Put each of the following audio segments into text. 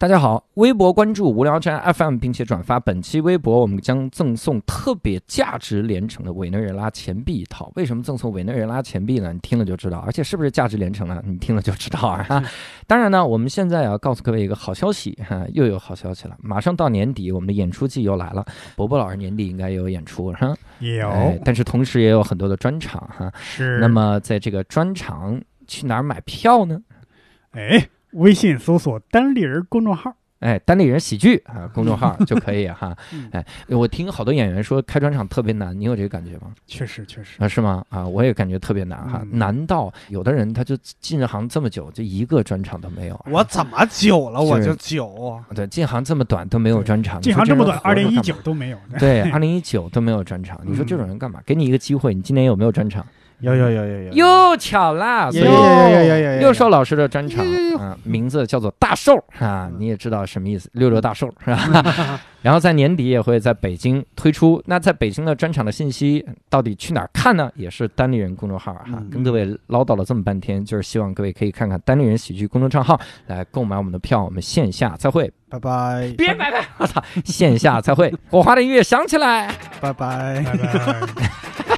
大家好，微博关注无聊斋 FM，并且转发本期微博，我们将赠送特别价值连城的委内瑞拉钱币一套。为什么赠送委内瑞拉钱币呢？你听了就知道，而且是不是价值连城呢？你听了就知道啊！当然呢，我们现在要告诉各位一个好消息哈，又有好消息了，马上到年底，我们的演出季又来了。伯伯老师年底应该也有演出哈，有，但是同时也有很多的专场哈。是。那么在这个专场去哪儿买票呢？哎。微信搜索“单立人”公众号，哎，单立人喜剧啊，公众号就可以哈。哎，我听好多演员说开专场特别难，你有这个感觉吗？确实，确实啊，是吗？啊，我也感觉特别难哈，难到有的人他就进行这么久，就一个专场都没有。我怎么久了我就久？对，进行这么短都没有专场，进行这么短，二零一九都没有。对，二零一九都没有专场，你说这种人干嘛？给你一个机会，你今年有没有专场？有有有有有，又巧了，有有有有有六兽老师的专场啊，名字叫做大寿啊，你也知道什么意思，六六大寿是吧？然后在年底也会在北京推出。那在北京的专场的信息到底去哪儿看呢？也是单立人公众号哈，跟各位唠叨了这么半天，就是希望各位可以看看单立人喜剧公众账号来购买我们的票。我们线下再会，拜拜。别拜拜，我操，线下再会。火花的音乐响起来，拜拜拜拜。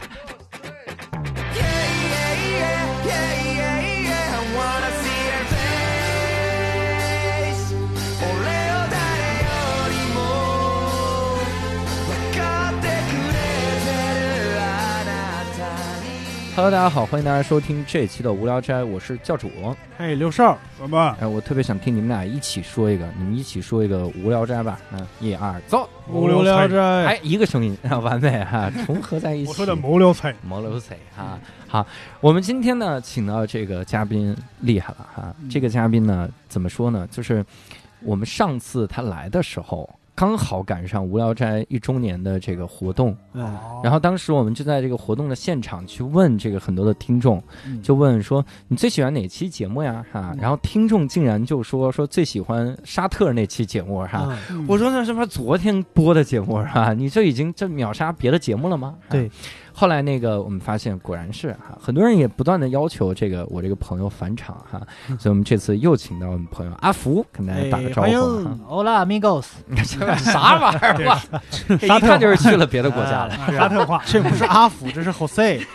Hello，大家好，欢迎大家收听这一期的无聊斋，我是教主。嘿，刘少，怎么？哎，我特别想听你们俩一起说一个，你们一起说一个无聊斋吧。嗯，一二，走，无聊斋。哎，一个声音，完美哈，重合在一起。我说的无聊斋，无聊斋哈。好，我们今天呢，请到这个嘉宾厉害了哈。这个嘉宾呢，怎么说呢？就是我们上次他来的时候。刚好赶上无聊斋一周年的这个活动，然后当时我们就在这个活动的现场去问这个很多的听众，就问说你最喜欢哪期节目呀？哈，然后听众竟然就说说最喜欢沙特那期节目哈，我说那是不是昨天播的节目哈？你这已经这秒杀别的节目了吗？对。后来那个我们发现果然是哈，很多人也不断的要求这个我这个朋友返场哈，所以我们这次又请到我们朋友阿福跟大家打个招呼。，Hola amigos，啥玩意儿哇？一看就是去了别的国家了，沙特话，这不是阿福，这是 Jose。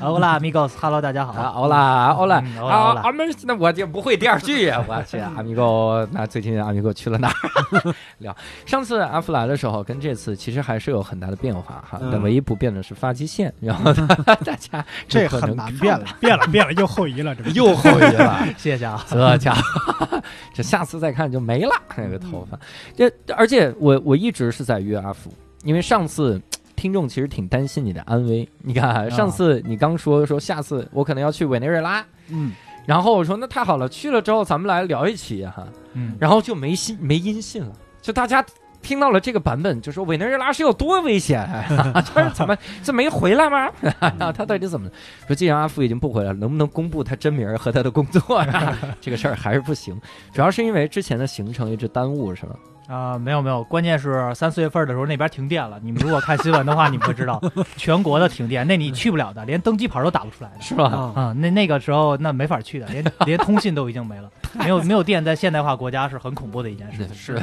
Hola amigos，Hello 大家好。Hola，Hola，好，阿们那我就不会第二句呀，我去阿米哥，那最近阿米哥去了哪儿？聊。上次阿福来的时候跟这次其实还是有很大的变化哈，但唯一不。变的是发际线，然后大家这很难变了，变了，变了，又后移了，这又后移了，谢谢啊，这家伙，这下次再看就没了那个头发。这而且我我一直是在约阿福，因为上次听众其实挺担心你的安危。你看上次你刚说说下次我可能要去委内瑞拉，嗯，然后我说那太好了，去了之后咱们来聊一期哈，嗯，然后就没信没音信了，就大家。听到了这个版本，就说委内瑞拉是有多危险，就是怎么这没回来吗？他到底怎么说？既然阿富已经不回来了，能不能公布他真名和他的工作？这个事儿还是不行，主要是因为之前的行程一直耽误，是吧？啊，没有没有，关键是三四月份的时候那边停电了。你们如果看新闻的话，你们会知道 全国的停电，那你去不了的，连登机牌都打不出来的，是吧？啊，那那个时候那没法去的，连 连通信都已经没了，没有没有电，在现代化国家是很恐怖的一件事情。是，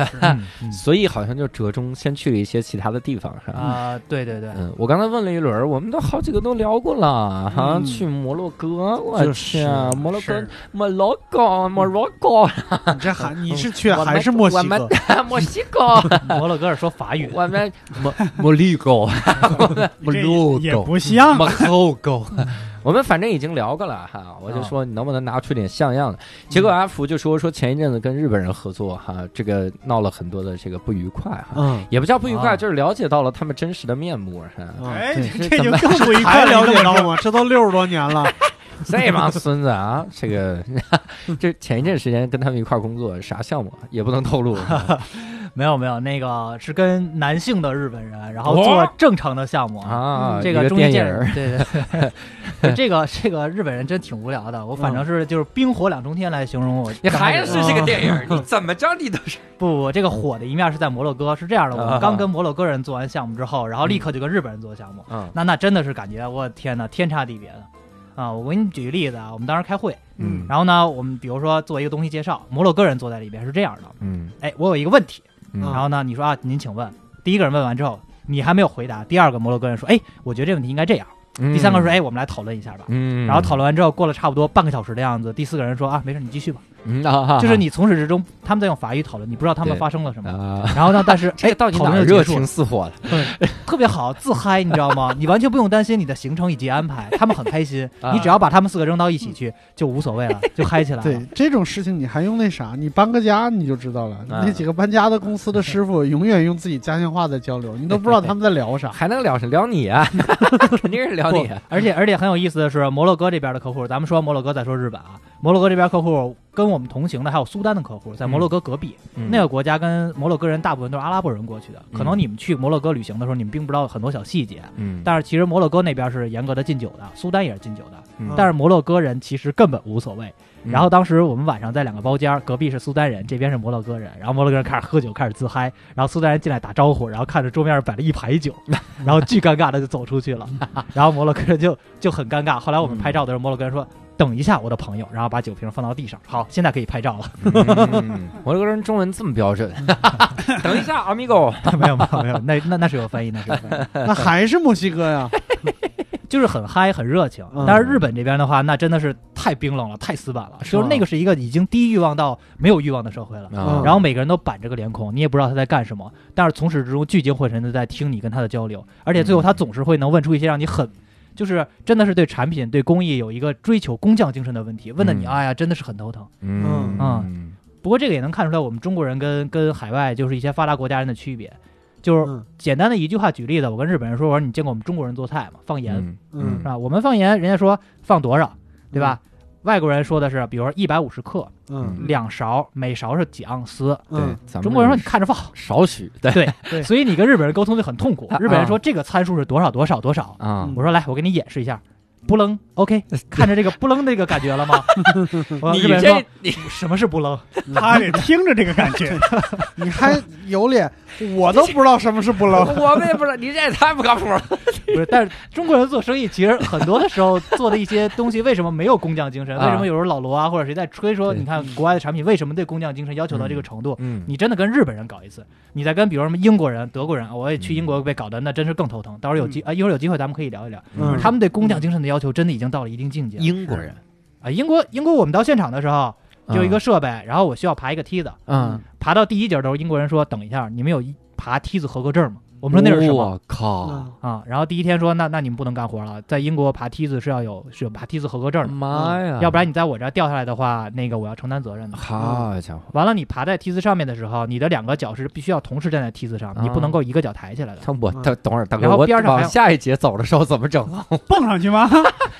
所以好像就折中先去了一些其他的地方，是吧？啊，对对对，嗯，我刚才问了一轮，我们都好几个都聊过了，哈，去摩洛哥，我去，摩洛哥，摩洛哥，摩洛哥，你这还你是去还是墨西哥？墨西哥，摩洛哥是说法语。我们摩摩利哥，摩洛也不像。摩洛哥，我们反正已经聊过了哈。我就说你能不能拿出点像样的？结果阿福就说说前一阵子跟日本人合作哈，这个闹了很多的这个不愉快哈。嗯，也不叫不愉快，就是了解到了他们真实的面目是吧？哎，这就更不愉快了解到吗？这都六十多年了。这帮孙子啊，这个这前一阵时间跟他们一块工作，啥项目也不能透露。没有没有，那个是跟男性的日本人，然后做正常的项目啊。这个电影，对对对，这个这个日本人真挺无聊的。我反正是就是冰火两重天来形容我。你还是这个电影，你怎么着你都是不不，这个火的一面是在摩洛哥，是这样的。我们刚跟摩洛哥人做完项目之后，然后立刻就跟日本人做项目。嗯，那那真的是感觉我天哪，天差地别的。啊，我给你举个例子啊，我们当时开会，嗯然后呢，我们比如说做一个东西介绍，摩洛哥人坐在里边是这样的，嗯哎，我有一个问题，嗯然后呢，你说啊，您请问，第一个人问完之后，你还没有回答，第二个摩洛哥人说，哎，我觉得这问题应该这样，第三个说，哎，我们来讨论一下吧。嗯，然后讨论完之后，过了差不多半个小时的样子，第四个人说啊，没事，你继续吧。嗯啊，就是你从始至终他们在用法语讨论，你不知道他们发生了什么。啊，然后呢，但是 哎，到底哪讨论儿热情似火了？特别好，自嗨，你知道吗？你完全不用担心你的行程以及安排，他们很开心。啊你只要把他们四个扔到一起去，就无所谓了，就嗨起来了。对这种事情，你还用那啥？你搬个家你就知道了。啊那几个搬家的公司的师傅永远用自己家乡话在交流，你都不知道他们在聊啥。还能聊啥聊你啊？肯定是聊你啊。而且而且很有意思的是，摩洛哥这边的客户，咱们说摩洛哥，再说日本啊。摩洛哥这边客户跟我们同行的还有苏丹的客户，在摩洛哥隔壁、嗯那个国家，跟摩洛哥人大部分都是阿拉伯人过去的。可能你们去摩洛哥旅行的时候，你们并不知道很多小细节，嗯，但是其实摩洛哥那边是严格的禁酒的，苏丹也是禁酒的。嗯但是摩洛哥人其实根本无所谓。嗯然后当时我们晚上在两个包间，隔壁是苏丹人，这边是摩洛哥人。然后摩洛哥人开始喝酒，开始自嗨。然后苏丹人进来打招呼，然后看着桌面上摆了一排酒，然后巨尴尬的就走出去了。然后摩洛哥人就就很尴尬。后来我们拍照的时候，摩洛哥人说：“等一下，我的朋友。”然后把酒瓶放到地上。好，现在可以拍照了。嗯摩洛哥人中文这么标准？等一下，amigo，没有没有没有，那那那是有翻译，那是有翻译，那还是墨西哥呀？就是很嗨很热情嗯。但是日本这边的话，那真的是太冰冷了，太死板了。就是那个是一个已经低欲望到没有欲望的社会了。啊然后每个人都板着个脸孔，你也不知道他在干什么，但是从始至终聚精会神的在听你跟他的交流，而且最后他总是会能问出一些让你很，就是真的是对产品、对工艺有一个追求工匠精神的问题，问的你嗯。哎呀真的是很头疼。嗯。嗯。不过这个也能看出来我们中国人跟跟海外就是一些发达国家人的区别，就是嗯。简单的一句话举例子，我跟日本人说，我说你见过我们中国人做菜吗？放盐，嗯。嗯是吧？我们放盐，人家说放多少，对吧？外国人说的是，比如说一百五十克，嗯两勺，每勺是几盎司。对嗯，中国人说你看着放，少许对对 对所以你跟日本人沟通就很痛苦啊。日本人说这个参数是多少多少多少，啊嗯我说来，我给你演示一下，不楞，OK，看着这个不楞那个感觉了吗？我你日本人说这你什么是不楞？他得听着这个感觉，你还有脸？我都不知道什么是不扔。我们也不知道，你这也太不靠谱了。不是，但是中国人做生意其实很多的时候做的一些东西，为什么没有工匠精神？啊为什么有时候老罗啊或者谁在吹说，你看国外的产品为什么对工匠精神要求到这个程度？嗯你真的跟日本人搞一次，你再跟比如什么英国人、德国人，我也去英国被搞的那真是更头疼。到时候有机啊，一会儿有机会咱们可以聊一聊，嗯他们对工匠精神的要求真的已经到了一定境界了英国人啊。英国英国我们到现场的时候就一个设备，然后我需要爬一个梯子，嗯，爬到第一节的时候，英国人说等一下，你们有一爬梯子合格证吗？我们说那是什么？我靠！嗯啊，然后第一天说，那那你们不能干活了，在英国爬梯子是要有是有爬梯子合格证的，妈呀！要不然你在我这儿掉下来的话，那个我要承担责任的。好家伙！完了，你爬在梯子上面的时候，你的两个脚是必须要同时站在梯子上，你不能够一个脚抬起来的。他我嗯等等会儿，大哥，然后我边上下一节走的时候怎么整啊？蹦上去吗？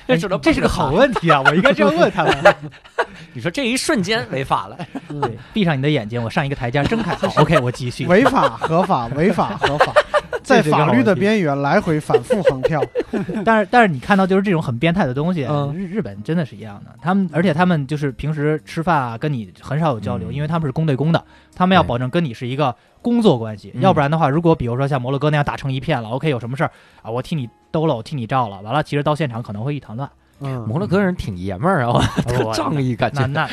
哎这是个 好问题啊，我应该这样问他们。你说这一瞬间违法了？对，闭上你的眼睛，我上一个台阶，睁开。好，OK，我继续。违法合法，违法合法，在法律的边缘来回反复横跳。但是但是你看到就是这种很变态的东西，嗯日日本真的是一样的。他们而且他们就是平时吃饭啊，跟你很少有交流，嗯因为他们是公对公的，他们要保证跟你是一个工作关系。嗯要不然的话，如果比如说像摩洛哥那样打成一片了，OK，有什么事儿啊，我替你兜了，我替你照了，完了，其实到现场可能会一团乱。嗯，摩洛哥人挺爷们儿啊，我特 仗义感觉。那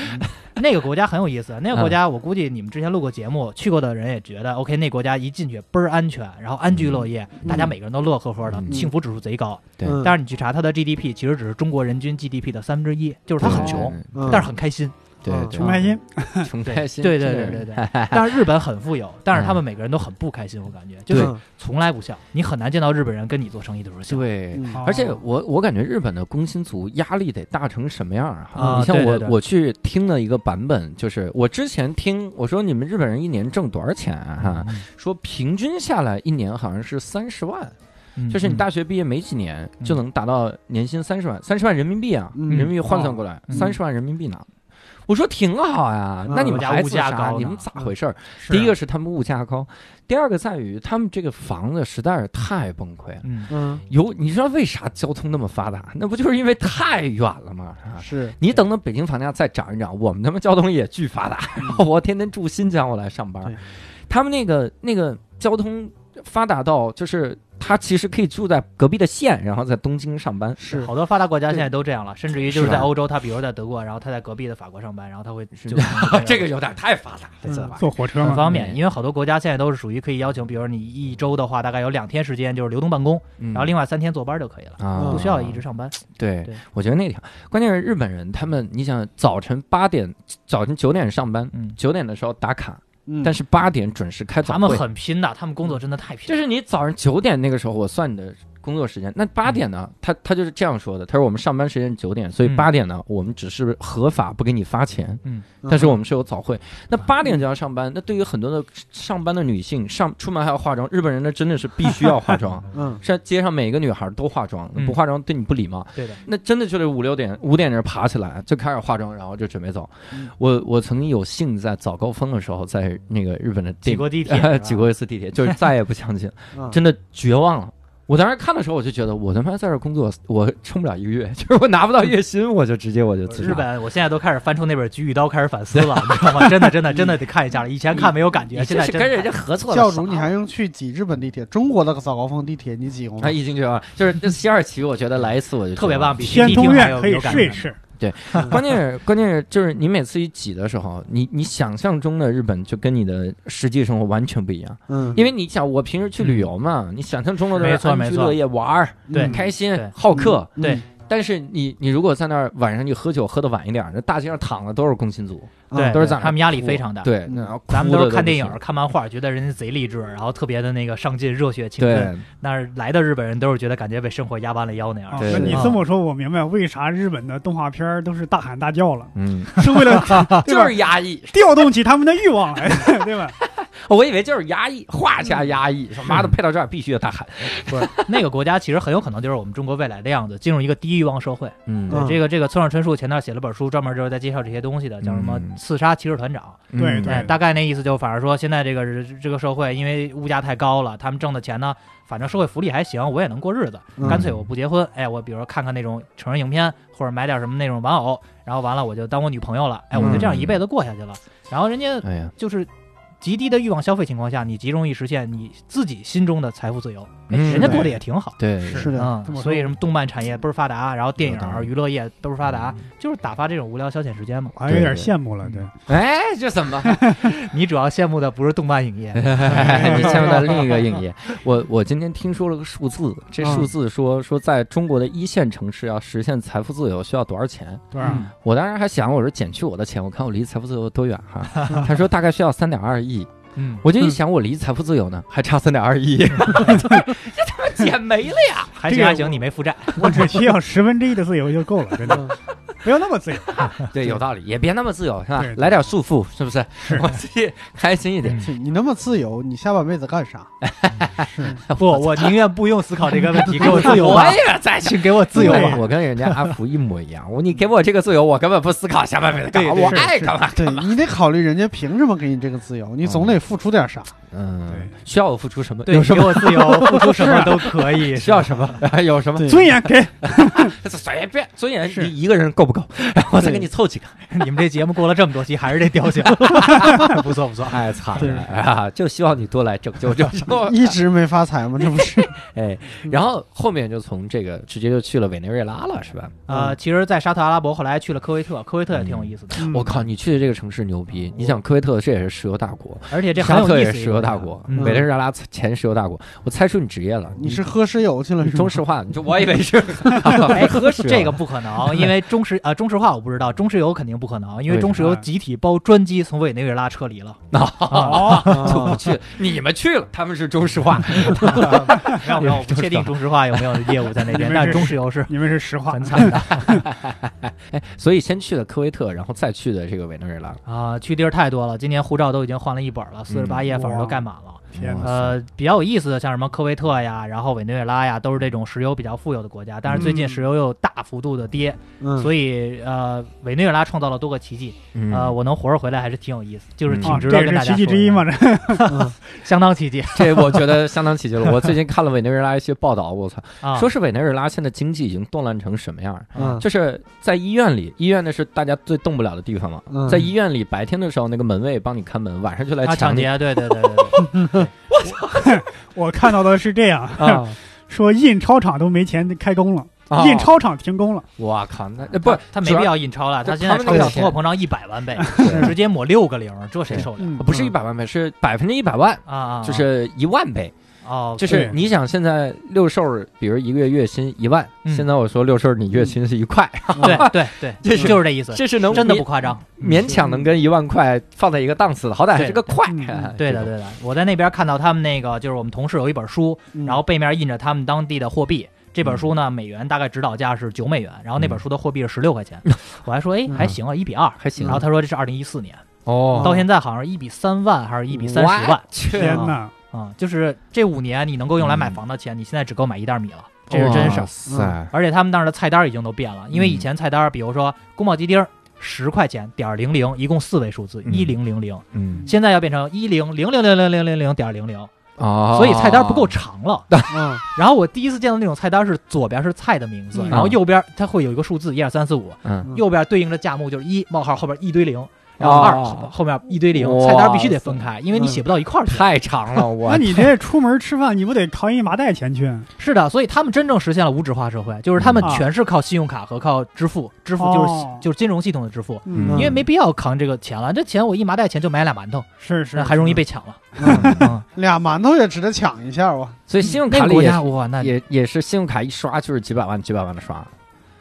那那个国家很有意思，那个国家我估计你们之前录过节目，去过的人也觉得 OK，那国家一进去倍儿安全，然后安居乐业，大家每个人都乐呵呵的，嗯。幸福指数贼高。对。嗯但是你去查它的 GDP，其实只是中国人均 GDP 的三分之一，就是它很穷，嗯但是很开心。对对穷开心，穷开心，对对对对对。但是日本很富有，但是他们每个人都很不开心，我感觉就是嗯从来不笑，你很难见到日本人跟你做生意的时候笑。对。嗯而且我我感觉日本的工薪族压力得大成什么样啊？啊你像我我去听了一个版本，就是我之前听我说你们日本人一年挣多少钱啊？哈，说平均下来一年好像是三十万，嗯就是你大学毕业没几年就能达到年薪三十万，三十万人民币啊，嗯人民币换算过来嗯三十万人民币呢。我说挺好呀，嗯那你们孩子物价？高你们咋回事儿？第一个是他们物价高，第二个在于他们这个房子实在是太崩溃了。嗯嗯，有你知道为啥交通那么发达？那不就是因为太远了吗？啊是你等等北京房价再涨一涨，我们他妈交通也巨发达。我天天住新疆，我来上班，他们那个那个交通发达到就是他其实可以住在隔壁的县，然后在东京上班。是。好多发达国家现在都这样了，甚至于就是在欧洲，他比如在德国，然后他在隔壁的法国上班，然后他会就 这个有点太发达了，坐火车，很方便，嗯因为好多国家现在都是属于可以要求，比如你一周的话，大概有两天时间就是流动办公，嗯。然后另外三天坐班就可以了，啊。不需要一直上班。对对，我觉得那个好。关键是日本人，他们你想早晨八点、早晨九点上班，嗯，九点的时候打卡，嗯但是八点准时开早会他们。很拼的，他们工作真的太拼了。就是你早上九点那个时候，我算你的工作时间。那八点呢？他他就是这样说的，他说我们上班时间九点，所以嗯八点呢，我们只是合法不给你发钱，嗯，但是我们是有早会。那八点就要上班，那对于很多的上班的女性，上出门还要化妆，日本人那真的是必须要化妆。嗯是街上每一个女孩都化妆，嗯不化妆对你不礼貌。对的，那真的就是五六点，五点钟爬起来就开始化妆，然后就准备走。嗯我我曾经有幸在早高峰的时候，在那个日本的挤地过地铁 挤过一次地铁，就是再也不相信，嗯真的绝望了。我当时看的时候，我就觉得我他妈在这工作，我撑不了一个月，就是我拿不到月薪，我就直接我就辞职。日本，我现在都开始翻出那本《菊与刀》，开始反思了，你知道吗？真的，真的，真的得看一下了。以前看没有感觉，现在是跟人家合作的教少主你还用去挤日本地铁？中国的早高峰地铁你挤过吗他，？已经绝望了。就是这西二旗，我觉得来一次我就特别棒，比天通苑可以有感觉。试一试。关键是关键是就是你每次一挤的时候，你你想象中的日本就跟你的实际生活完全不一样。嗯，因为你想，我平时去旅游嘛，你想象中的都是没错没错安居乐业、玩儿、对嗯开心对、好客。嗯对但是你你如果在那儿晚上你喝酒喝的晚一点儿，那大街上躺的都是工薪族，对，都是在他们压力非常大。对，嗯然后咱们都是看电影看漫画，觉得人家贼励志，然后特别的那个上进、热血、青春。对，但是来的日本人都是觉得感觉被生活压弯了腰那样你啊这么说，我明白为啥日本的动画片都是大喊大叫了，嗯，是为了 对吧就是压抑。调动起他们的欲望来，对吧？我以为就是压抑，画家压抑，说妈的配到这儿必须得大喊。不是那个国家，其实很有可能就是我们中国未来的样子，进入一个低欲望社会。嗯对这个这个村上春树前段写了本书，专门就是在介绍这些东西的，叫什么嗯《刺杀骑士团长》。嗯对对哎，大概那意思就反正说，现在这个这个社会因为物价太高了，他们挣的钱呢，反正社会福利还行，我也能过日子，嗯干脆我不结婚，哎，我比如说看看那种成人影片，或者买点什么那种玩偶，然后完了我就当我女朋友了，哎，我就这样一辈子过下去了。然后人家哎呀，就是极低的欲望消费情况下，你极容易实现你自己心中的财富自由，人家过得也挺好。对，是的，所以什么动漫产业倍儿发达，然后电影娱乐业都是发达，就是打发这种无聊消遣时间嘛。我还有点羡慕了，对，哎，这怎么？你主要羡慕的不是动漫影业，你 羡慕的另一个影业。我我今天听说了个数字，这数字说说在中国的一线城市要实现财富自由需要多少钱？多少？我当时还想，我说减去我的钱，我看我离财富自由多远哈。他说大概需要三点二亿，嗯，我就一想，我离财富自由呢还差三点二亿，这他妈减没了呀！这个还行还行，你没负债。我只需要十分之一的自由就够了，真的，不要那么自由。对，有道理，也别那么自由，是吧对？来点束缚，是不是？我自己开心一点。你那么自由，你下半辈子干啥？不，我宁愿不用思考这个问题，给我自由我吧，也在想。请给我自由吧。我跟人家阿福一模一样，我你给我这个自由，我根本不思考下半辈子干嘛，对对我爱干嘛干嘛。对你得考虑人家凭什么给你这个自由，你总得付出点啥。嗯对，需要我付出什么？对，有什我自由，付出什么都可以。需要什么？有什么？尊严给，随便尊严，是你一个人够不够？然后我再给你凑几个。你们这节目过了这么多期，还是这调性，不 错不错。哎惨对了啊！就希望你多来拯救拯救。一直没发财吗？这不是？哎，然后后面就从这个直接就去了委内瑞拉了，是吧？呃，其实，在沙特阿拉伯，后来去了科威特，科威特也挺有意思的，嗯我靠，你去的这个城市牛逼！你想科威特这也是石油大国，而且这很沙有意思。特也是石油大国，嗯委内瑞拉前石油大国。我猜出你职业了，你是喝石油去了是？中石化，你就我以为是哎喝石油这个不可能，因为中石呃中石化我不知道，中石油肯定不可能，因为中石油集体包专机从委内瑞拉撤离了。哦，就不啊去，你们去了，他们是中石化，没有没有，我不确定 中石化有没有业务在那边，是但是中石油是你们是石化很，惨的哎，所以先去了科威特，然后再去的这个委内瑞拉。啊，去地儿太多了，今年护照都已经换了一本了，四十八页嗯反正都盖满了。天，呃，比较有意思的，像什么科威特呀，然后委内瑞拉呀，都是这种石油比较富有的国家。但是最近嗯石油又大幅度的跌，嗯，所以呃，委内瑞拉创造了多个奇迹。嗯呃，我能活着回来还是挺有意思，就是嗯挺值得跟大家奇迹之一嘛？这 嗯相当奇迹 这我觉得相当奇迹了。我最近看了委内瑞拉一些报道，我操，啊！说是委内瑞拉现在经济已经动乱成什么样就是在医院里，医院那是大家最动不了的地方嘛。嗯在医院里，白天的时候那个门卫帮你看门，晚上就来啊，抢劫，对对对对对，我操！我看到的是这样，啊 说印钞厂都没钱开工了，啊印钞厂停工了。我靠，那呃不主要他没必要印钞了，他现在钞票通货膨胀一百万倍，直接抹六个零，这谁受得了嗯不是一百万倍，是百分之一百万，啊啊？就是一万倍。哦，就是对你想现在六兽儿，比如一个月月薪一万，嗯现在我说六兽儿你月薪是一块，对对对，这 是就是这意思，这是能真的不夸张。勉强能跟一万块放在一个档次的，好歹还是个块。嗯对的，对的，我在那边看到他们那个，就是我们同事有一本书，嗯然后背面印着他们当地的货币。这本书呢，美元大概指导价是九美元，然后那本书的货币是十六块钱。我还说，哎，还行啊，一比二。还行然后他说这是二零一四年，哦到现在好像是一比三万还是一比三十万天哪！啊、就是这五年你能够用来买房的钱，你现在只够买一袋米了，这是真事哇儿。塞，而且他们那儿的菜单已经都变了，因为以嗯前菜单，比如说宫保鸡丁十块钱点零零，一共四位数字，嗯。一零零零，嗯。现在要变成一零零零零零零零零点零零，哦，所以菜单不够长了。嗯。然后我第一次见到那种菜单是左边是菜的名字，嗯。然后右边它会有一个数字一二三四五，嗯，右边对应着价目就是一冒号后边一堆零，然后二哦后后面一堆零，菜单必须得分开，因为你写不到一块儿去。太长了，我那你这出门吃饭，你不得扛一麻袋钱去？是的，所以他们真正实现了无纸化社会，就是他们嗯全是靠信用卡和靠支付，支付就是哦就是金融系统的支付，嗯因为没必要扛这个钱了，这钱我一麻袋钱就买俩馒头，是是，那还容易被抢了。嗯，嗯，俩馒头也值得抢一下哇！所以信用卡里也家哇，那也也是信用卡一刷就是几百万几百万的刷，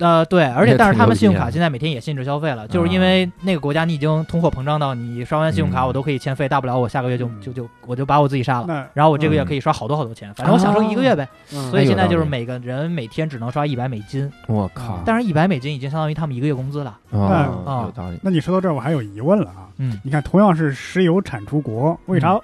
呃，对，而且但是他们信用卡现在每天也限制消费了，就是因为那个国家你已经通货膨胀到你刷完信用卡嗯我都可以欠费，大不了我下个月就嗯就就我就把我自己杀了，然后我这个月嗯可以刷好多好多钱，反正我享受一个月呗。嗯所以现在就是每个人每天只能刷一百美金，我靠，但是一百美金已经相当于他们一个月工资了。哦嗯有道理，那你说到这儿，我还有疑问了啊。嗯，你看，同样是石油产出国，为啥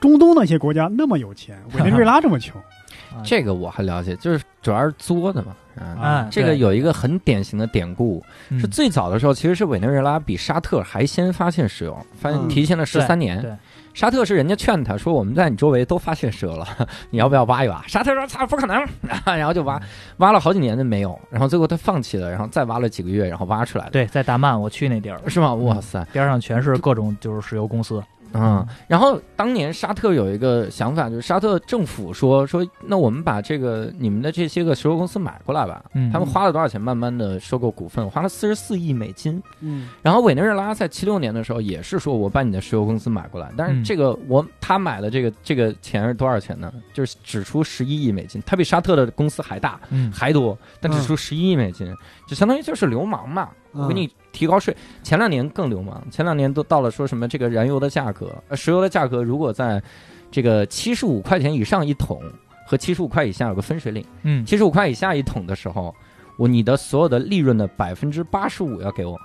中东那些国家那么有钱，委内瑞拉这么穷？啊这个我还了解，就是主要是作的嘛。啊，嗯这个有一个很典型的典故，嗯是最早的时候其实是委内瑞拉比沙特还先发现石油，发现嗯提前了十三年。对，沙特是人家劝他说我们在你周围都发现石油了，你要不要挖一挖？沙特说操不可能，然后就挖，挖了好几年都没有，然后最后他放弃了，然后再挖了几个月，然后挖出来了。对，在达曼我去那地儿，是吗？哇塞，边上全是各种就是石油公司。嗯，然后当年沙特有一个想法，就是沙特政府说说，那我们把这个你们的这些个石油公司买过来吧。嗯他们花了多少钱？慢慢的收购股份，花了四十四亿美金。嗯然后委内瑞拉在七六年的时候也是说，我把你的石油公司买过来，但是嗯这个我他买的这个这个钱是多少钱呢？就是只出十一亿美金，他比沙特的公司还大嗯还多，但只嗯出十一亿美金，就相当于就是流氓嘛。我给嗯你提高税，前两年更流氓，前两年都到了说什么这个燃油的价格，呃，石油的价格如果在这个七十五块钱以上一桶和七十五块以下有个分水岭，嗯七十五块以下一桶的时候，我你的所有的利润的百分之八十五要给我，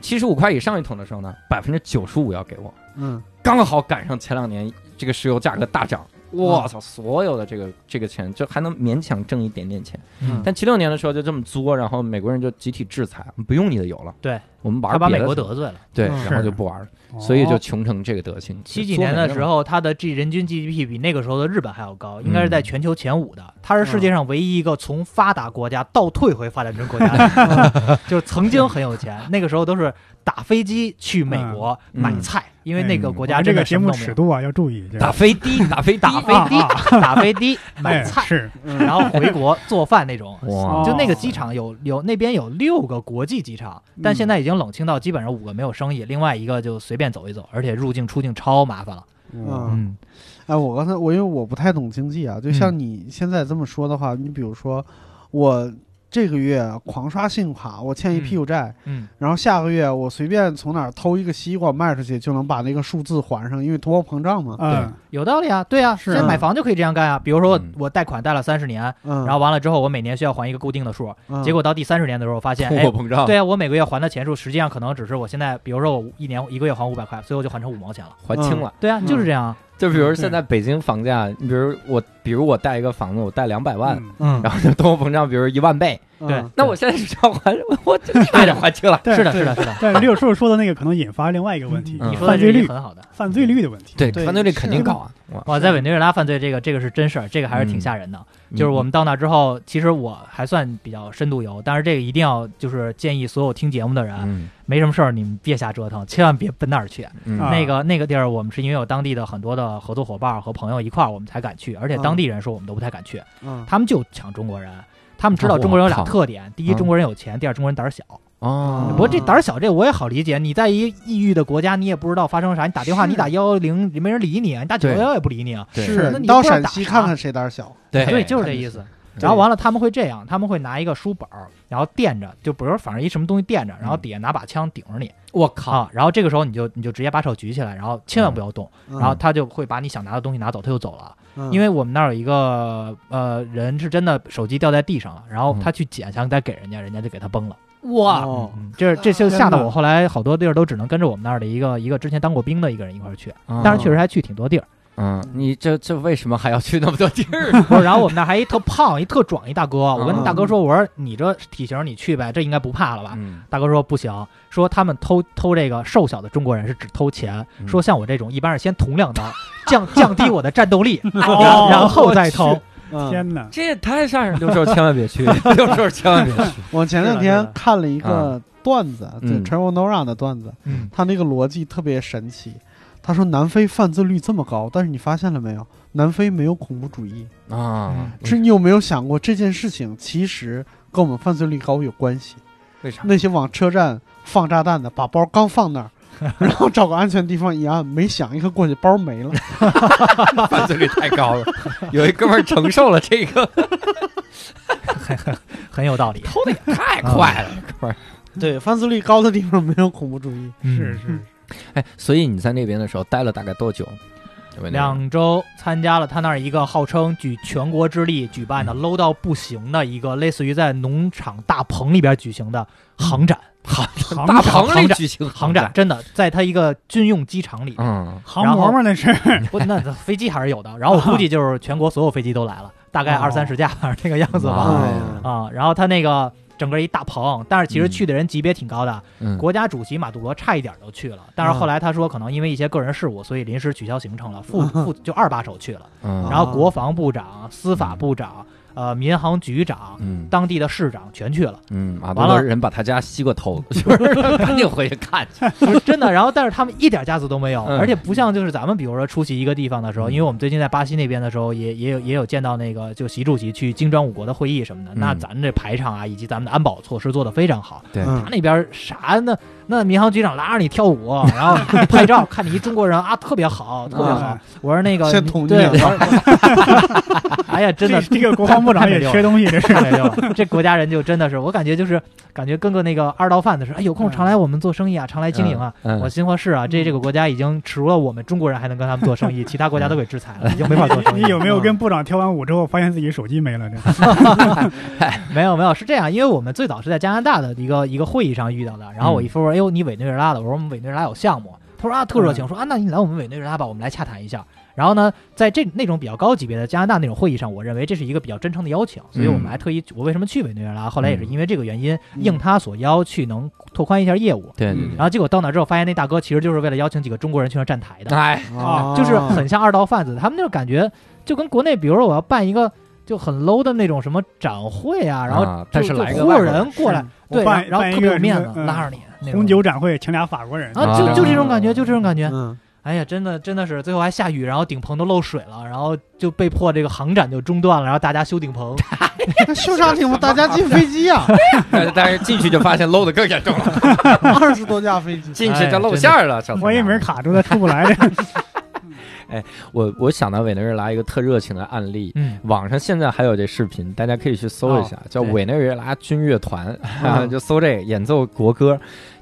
七十五块以上一桶的时候呢，百分之九十五要给我，嗯刚好赶上前两年这个石油价格大涨。我操！所有的这个这个钱，就还能勉强挣一点点钱。嗯但七六年的时候就这么作，然后美国人就集体制裁，不用你的油了。对，我们玩他把美国得罪了。对，嗯。然后就不玩了，哦所以就穷成这个德行。七几年的时候，他的 G 人均 GDP 比那个时候的日本还要高，应该是在全球前五的。他是世界上唯一一个从发达国家倒退回发展中国家的，就是曾经很有钱，那个时候都是打飞机去美国嗯。买菜，因为那个嗯国家这个节什么都没有。目尺度啊要注意，这个打飞的，打飞的，打飞的，打飞的，买哎菜，是。然后回国做饭那种。哇。就那个机场有有那边有六个国际机场，但现在已经冷清到基本上五个没有生意，另外一个就随便走一走，而且入境出境超麻烦了。嗯，嗯。哎，我刚才我因为我不太懂经济啊，就像你现在这么说的话，你比如说我这个月狂刷信用卡，我欠一屁股债，嗯。然后下个月我随便从哪儿偷一个西瓜卖出去，就能把那个数字还上，因为通货膨胀嘛。嗯，有道理啊，对啊，是现在买房就可以这样干啊。比如说我贷款贷了三十年，嗯，然后完了之后我每年需要还一个固定的数，嗯结果到第三十年的时候发现，哎通货，膨胀，对啊，我每个月还的钱数实际上可能只是我现在，比如说我一年一个月还五百块，最后就还成五毛钱了。还清了。对啊，嗯就是这样啊。就比如现在北京房价，你比如我，比如我贷一个房子，我贷两百万，嗯嗯然后就通货膨胀，比如一万倍，对嗯那我现在是要还，我这差点还清了。但是的，是的，是的。但六叔说的那个可能引发另外一个问题，嗯你说的这犯罪率、个很好的。犯罪率的问题。对，对犯罪率肯定高啊。哇哇，在委内瑞拉犯罪这个这个是真事儿，这个还是挺吓人的。就是我们到那之后，其实我还算比较深度游，但是这个一定要就是建议所有听节目的人，嗯没什么事儿你们别瞎折腾，千万别奔那儿去。那个那个地儿，我们是因为有当地的很多的合作伙伴和朋友一块儿，我们才敢去，而且当地人说我们都不太敢去，嗯他们就抢中国人。他们知道中国人有俩特点：第一，嗯中国人有钱；第二，中国人胆儿小。哦，不过这胆儿小，这我也好理解。你在一抑郁的国家，你也不知道发生啥，你打电话，你打幺幺零，没人理你，你打九幺幺也不理你。啊是那你到陕西看看谁胆儿小。对对，就是这意思。然后完了，他们会这样，他们会拿一个书本儿，然后垫着，就比如反正一什么东西垫着，然后底下拿把枪顶着你。我靠，啊，然后这个时候你就你就直接把手举起来，然后千万不要动，嗯。然后他就会把你想拿的东西拿走，他就走了。嗯。因为我们那儿有一个呃人是真的手机掉在地上了，然后他去捡，想再给人家，人家就给他崩了。哇，这这就吓得我后来好多地儿都只能跟着我们那儿的一个一个之前当过兵的一个人一块儿去，但是确实还去挺多地儿。嗯，你这这为什么还要去那么多地儿？不是，然后我们那儿还一特胖、一特壮一大哥，我跟嗯大哥说，我说你这体型你去呗，这应该不怕了吧？嗯大哥说不行，说他们偷偷这个瘦小的中国人是只偷钱，嗯说像我这种一般是先捅两刀，降降低我的战斗力，哦然后再偷。嗯天哪！这也太吓人！六叔千万别去，六叔千万别去。我前两天看了一个段子，就嗯 Trevor Noah 的段子，嗯，他那个逻辑特别神奇。他说南非犯罪率这么高，但是你发现了没有？南非没有恐怖主义。啊，是你有没有想过这件事情其实跟我们犯罪率高有关系？为啥？那些往车站放炸弹的，把包刚放那儿，然后找个安全地方一按，没响一个过去，包没了。犯罪率太高了，有一哥们儿承受了这个，很很很有道理。偷的也太快了，哥们儿。对，犯罪率高的地方没有恐怖主义。嗯是是，哎，所以你在那边的时候待了大概多久？两周参加了他那儿一个号称举全国之力举办的嗯。low 到不行的一个类似于在农场大棚里边举行的航展，航大航棚里举行航展，真的在他一个军用机场里，嗯，航模嘛那是，不，那那 飞机还是有的。然后我估计就是全国所有飞机都来了，大概哦。二三十架 这个样子吧。啊，然后他那个整个一大棚，但是其实嗯。去的人级别挺高的，嗯。国家主席马杜罗差一点都去了，但是后来他说可能因为一些个人事务，所以临时取消行程了，副副 就二把手去了，嗯，然后国防部长、司法部长、呃民航局长、嗯当地的市长全去了，嗯，马完了人把他家西瓜偷了，是不是？赶紧回去看去。不是真的。然后但是他们一点架子都没有，嗯而且不像就是咱们比如说出席一个地方的时候，嗯因为我们最近在巴西那边的时候，也也有也有见到那个就习主席去金砖五国的会议什么的，嗯那咱这排场啊以及咱们的安保措施做得非常好。对嗯他那边啥呢？那民航局长拉着你跳舞，然后你拍照，看你一中国人啊，特别好，特别好啊。我说那个先捅你对，哎呀，真的这这个国防部长也缺东西，这是。太没用了。这国家人就真的是，我感觉就是感觉跟个那个二道贩子似的，哎，有空常来我们做生意啊，常来经营啊。我心说是啊，这这个国家已经除了我们中国人还能跟他们做生意，其他国家都给制裁了，已经没法做生意。你有没有跟部长跳完舞之后，发现自己手机没了？这 没有没有，是这样，因为我们最早是在加拿大的一个一个会议上遇到的，然后我一说，哎呦，你委内瑞拉的，我说我们委内瑞拉有项目，他说啊特热情，说啊那你来我们委内瑞拉吧，我们来洽谈一下。然后呢，在这那种比较高级别的加拿大那种会议上，我认为这是一个比较真诚的邀请，所以我们还特意，我为什么去委内瑞拉？后来也是因为这个原因，嗯。应他所邀去能拓宽一下业务。对对然后结果到那之后，发现那大哥其实就是为了邀请几个中国人去那站台的。对，，哎，啊。就是很像二道贩子，他们那种感觉就跟国内，比如说我要办一个就很 low 的那种什么展会啊，然后啊就但是来个就忽悠外国人。人过来，对，然后特别有面子拉着你那种。红酒展会请俩法国人。啊，啊。就就这种感觉，就这种感觉。嗯，哎呀，真的真的是，最后还下雨，然后顶棚都漏水了，然后就被迫这个航展就中断了，然后大家修顶棚。修啥顶棚？大家进飞机呀，但是但是进去就发现漏的更严重了，二十多架飞机。进去就露馅儿了。小我一门卡住了，出不来哎。我我想到委内瑞拉一个特热情的案例，嗯，网上现在还有这视频，大家可以去搜一下，叫对委内瑞拉军乐团，就搜这个演奏国歌。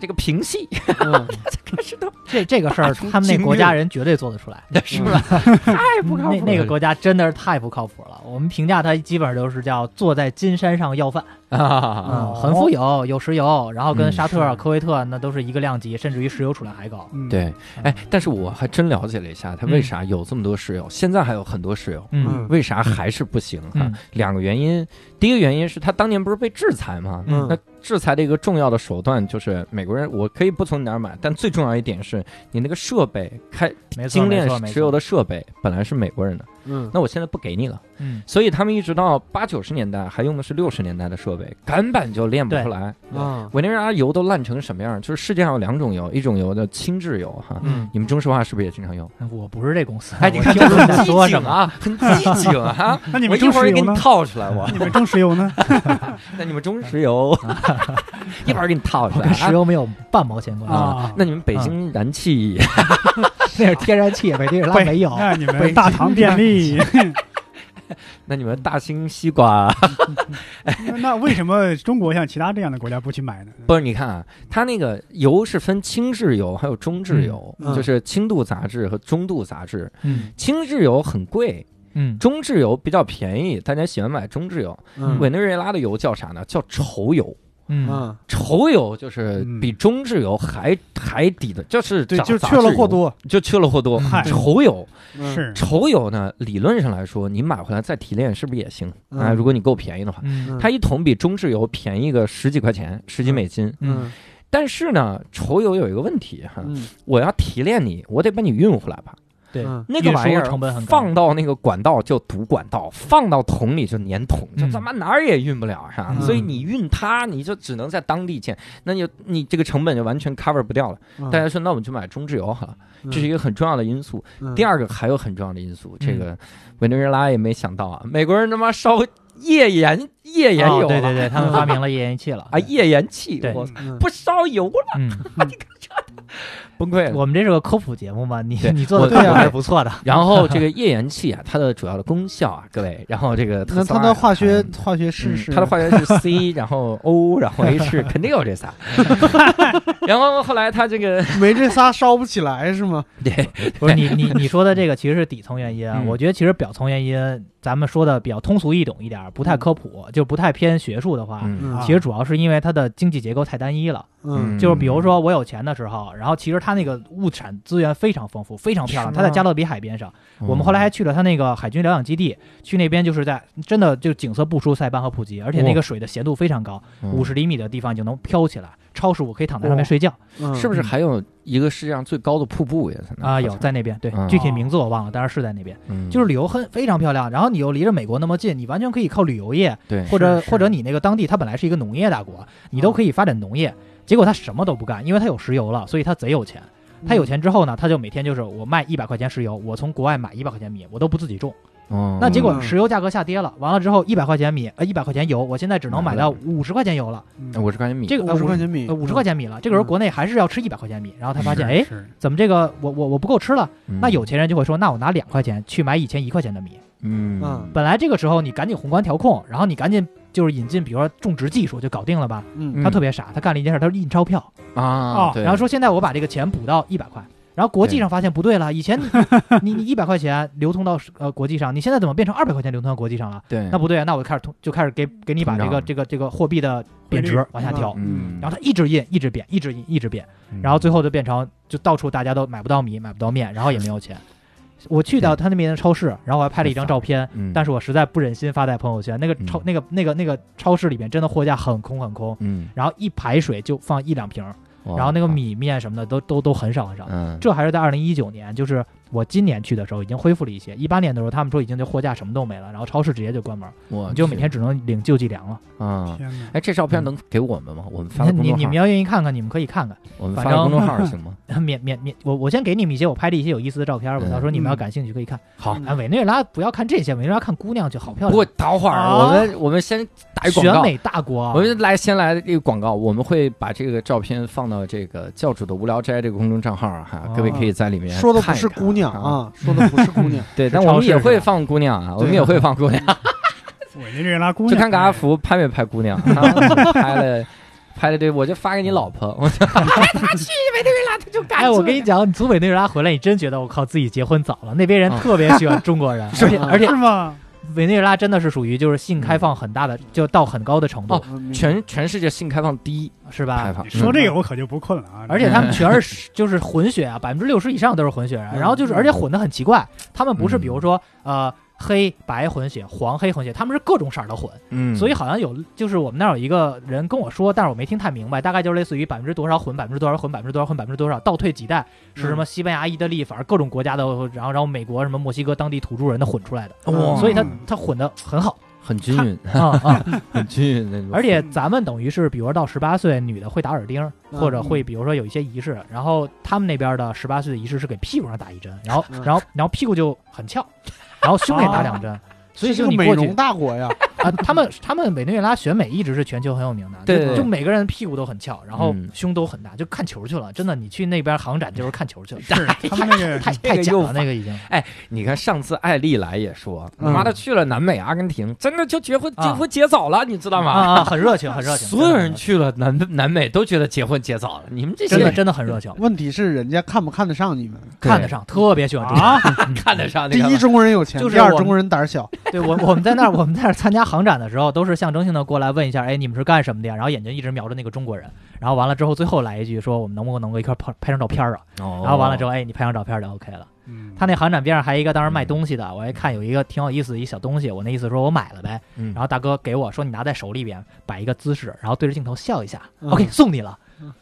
这个平戏嗯 开始都这这个事儿他们那国家人绝对做得出来。是吧？太不靠谱了。那那个国家真的是太不靠谱了。我们评价他基本上都是叫坐在金山上要饭，啊，嗯，很富有，有石油，然后跟嗯沙特、是科威特那都是一个量级，甚至于石油储量还高。嗯，对，哎，但是我还真了解了一下，它为啥有这么多石油，现在还有很多石油，嗯为啥还是不行？哈嗯，两个原因。第一个原因是他当年不是被制裁吗？嗯那制裁的一个重要的手段就是美国人，我可以不从你那儿买，但最重要一点是你那个设备开没错，精炼石油。的设备本来是美国人的，嗯那我现在不给你了，嗯，所以他们一直到八九十年代还用的是六十年代的设备，根本就练不出来。啊委内瑞拉油都烂成什么样？就是世界上有两种油，一种油叫轻质油哈，嗯，你们中石化是不是也经常用？我不是这公司，哎，你看我听不懂你在这很激说什么。啊，很激情啊！那你们我一会儿给你中石油呢？套出来，我你们中石油呢？那你们中石油，一会儿给你套出来。石油没有半毛钱关系，那你们北京燃气，那是天然气，委内瑞拉没有。那你们大唐电力，那你们大兴西瓜，那为什么中国像其他这样的国家不去买呢？不是？你看啊，它那个油是分轻质油还有中质油，嗯嗯就是轻度杂质和中度杂质。嗯轻质油很贵，嗯，中质油比较便宜，大家喜欢买中质油。嗯委内瑞拉的油叫啥呢？叫稠油。嗯。嗯，稠油就是嗯。比中质油还还低的，就是对，杂就缺了就缺了货多。嗨。稠油，嗯。是。稠油呢，理论上来说，你买回来再提炼是不是也行？啊？嗯如果你够便宜的话，嗯。它一桶比中质油便宜个十几块钱，十几美金。嗯。但是呢，稠油有一个问题哈，嗯。我要提炼你，我得把你运回来吧。对，嗯。那个玩意儿成本很高。放到那个管道就堵管道，放到桶里就粘桶，就嗯他妈哪儿也运不了是吧？嗯。所以你运它，你就只能在当地建，那你你这个成本就完全 cover 不掉了。嗯。大家说，那我们就买中质油好了，嗯。这是一个很重要的因素。嗯。第二个还有很重要的因素，这嗯个委内瑞拉也没想到啊，美国人他妈烧页岩页岩油哦对对对，他们 发明了页岩气了。啊，页岩气，我嗯。不烧油了，嗯，崩溃了。我们这是个科普节目嘛，你你做的我科普还是不错的。然后这个页岩气啊，它的主要的功效啊，各位，然后这个那特斯拉它的化学嗯。化学式是它的化学是 C，然后 O，然后 H，肯定有这仨。然后后来它这个没这仨烧不起来是吗？对。不是你你你说的这个其实是底层原因，嗯。我觉得其实表层原因，咱们说的比较通俗易懂一点，不太科普，就不太偏学术的话，其实主要是因为它的经济结构太单一了。嗯就是比如说我有钱的时候，然后其实它那个物产资源非常丰富，非常漂亮。它在加勒比海边上，嗯我们后来还去了它那个海军疗养基地，去那边就是在真的就景色不输塞班和普吉，而且那个水的咸度非常高，嗯五十厘米的地方就能飘起来，超舒服，可以躺在上面睡觉嗯是不是还有一个世界上最高的瀑布也在那啊。有在那边，对嗯，具体名字我忘了，但是是在那边。嗯就是旅游很非常漂亮，然后你又离着美国那么近，你完全可以靠旅游业，对或者或者你那个当地它本来是一个农业大国，你都可以发展农业。结果他什么都不干，因为他有石油了，所以他贼有钱。他有钱之后呢，他就每天就是我卖一百块钱石油，我从国外买一百块钱米，我都不自己种。哦那结果嗯石油价格下跌了，完了之后一百块钱米，呃一百块钱油，我现在只能买到五十块钱油了，嗯五十块钱米，这个五十块钱米呃五十块钱米了。这个时候嗯国内还是要吃一百块钱米，然后他发现哎，怎么这个我我我不够吃了？嗯那有钱人就会说，那我拿两块钱去买以前一块钱的米。嗯嗯本来这个时候你赶紧宏观调控，然后你赶紧就是引进，比如说种植技术就搞定了吧？嗯他特别傻，他干了一件事，他是印钞票，啊然后说现在我把这个钱补到一百块。然后国际上发现不对了，以前 你你一百块钱流通到呃国际上，你现在怎么变成二百块钱流通到国际上了？对，那不对啊，那我就开始通就开始给给你把这个这个这个货币的贬值往下调，嗯，然后它一直印一直贬，一直印一直贬，嗯然后最后就变成就到处大家都买不到米，买不到面，然后也没有钱。我去到他那边的超市，然后我还拍了一张照片，嗯，但是我实在不忍心发在朋友圈。那个超、嗯那个那个那个超市里面真的货架很空很空，嗯，然后一排水就放一两瓶然后那个，米面什么的都都都很少很少。嗯，这还是在二零一九年，就是我今年去的时候已经恢复了一些。一八年的时候，他们说已经就货架什么都没了，然后超市直接就关门，我你就每天只能领救济粮了。啊。哎，这照片能给我们吗？我们发你你们要愿意看看，你们可以看看。我们发个公众号行吗？免免免，我我先给你们一些我拍的一些有意思的照片吧，嗯到时候你们要感兴趣可以看。好，啊，委内瑞拉不要看这些，委内瑞拉看姑娘就好漂亮不过，等会儿啊我们我们先打一广告。选美大国。我们来先来这个广告，我们会把这个照片放到这个教主的无聊斋这个公众账号哈，哦各位可以在里面说的不看一看是姑娘啊，啊，说的不是姑娘，对，但我们也会放姑娘啊，我们也会放姑娘，委内瑞拉姑 就娘，看个阿福拍没拍姑娘，啊 拍了拍了对，我就发给你老婆，我就哎，他去委内瑞拉，他就干。哎，我跟你讲，你从委内瑞拉回来，你真觉得我靠自己结婚早了。那边人啊特别喜欢中国人，而且而且是吗？委内瑞拉真的是属于就是性开放很大的，就到很高的程度哦，全全世界性开放第一是吧？开放。说这嗯个我可就不困了啊！而且他们全是就是混血啊，百分之六十以上都是混血人，嗯然后就是而且混的很奇怪，他们不是嗯比如说呃黑白混血、黄黑混血，他们是各种色儿的混，嗯，所以好像有就是我们那儿有一个人跟我说，但是我没听太明白，大概就是类似于百分之多少混百分之多少混百分之多少混百分之多少，倒退几代是什么西班牙、意大利，反正各种国家的，然后然后美国什么墨西哥当地土著人的混出来的，哇。所以他嗯他混的很好很均匀，啊啊！很均匀那种。而且咱们等于是，比如说到十八岁，女的会打耳钉，嗯或者会比如说有一些仪式，然后他们那边的十八岁的仪式是给屁股上打一针，然后嗯。然后然后屁股就很翘，然后胸也打两针，所以是个美容大国呀，啊，他们他们委内瑞拉选美一直是全球很有名的，就对对就每个人屁股都很翘，然后嗯胸都很大，就看球去了。真的，你去那边航展就是看球去了，是他们那个太假了，那个已经。哎你看上次艾丽来也说，嗯妈的去了南美阿根廷，真的就结婚啊结婚结早了，你知道吗？啊啊，很热情，很热情，所有人去了南南美都觉得结婚结早了，你们这些真的真的很热情，问题是人家看不看得上你们？看得上，特别喜欢中国。啊，看得上第一，中国人有钱，就是第二中国人胆儿小。对我我们在那儿我们在那儿参加航展的时候，都是象征性的过来问一下，哎，你们是干什么的呀？然后眼睛一直瞄着那个中国人，然后完了之后最后来一句说，我们能不能够一块拍拍张照片啊？然然后完了之后，哎，你拍张照片就 OK 了。嗯他那航展边上还有一个当时卖东西的，我还看有一个挺有意思的一小东西，我那意思说我买了呗，嗯然后大哥给我说你拿在手里边摆一个姿势，然后对着镜头笑一下、嗯 o k 送你了，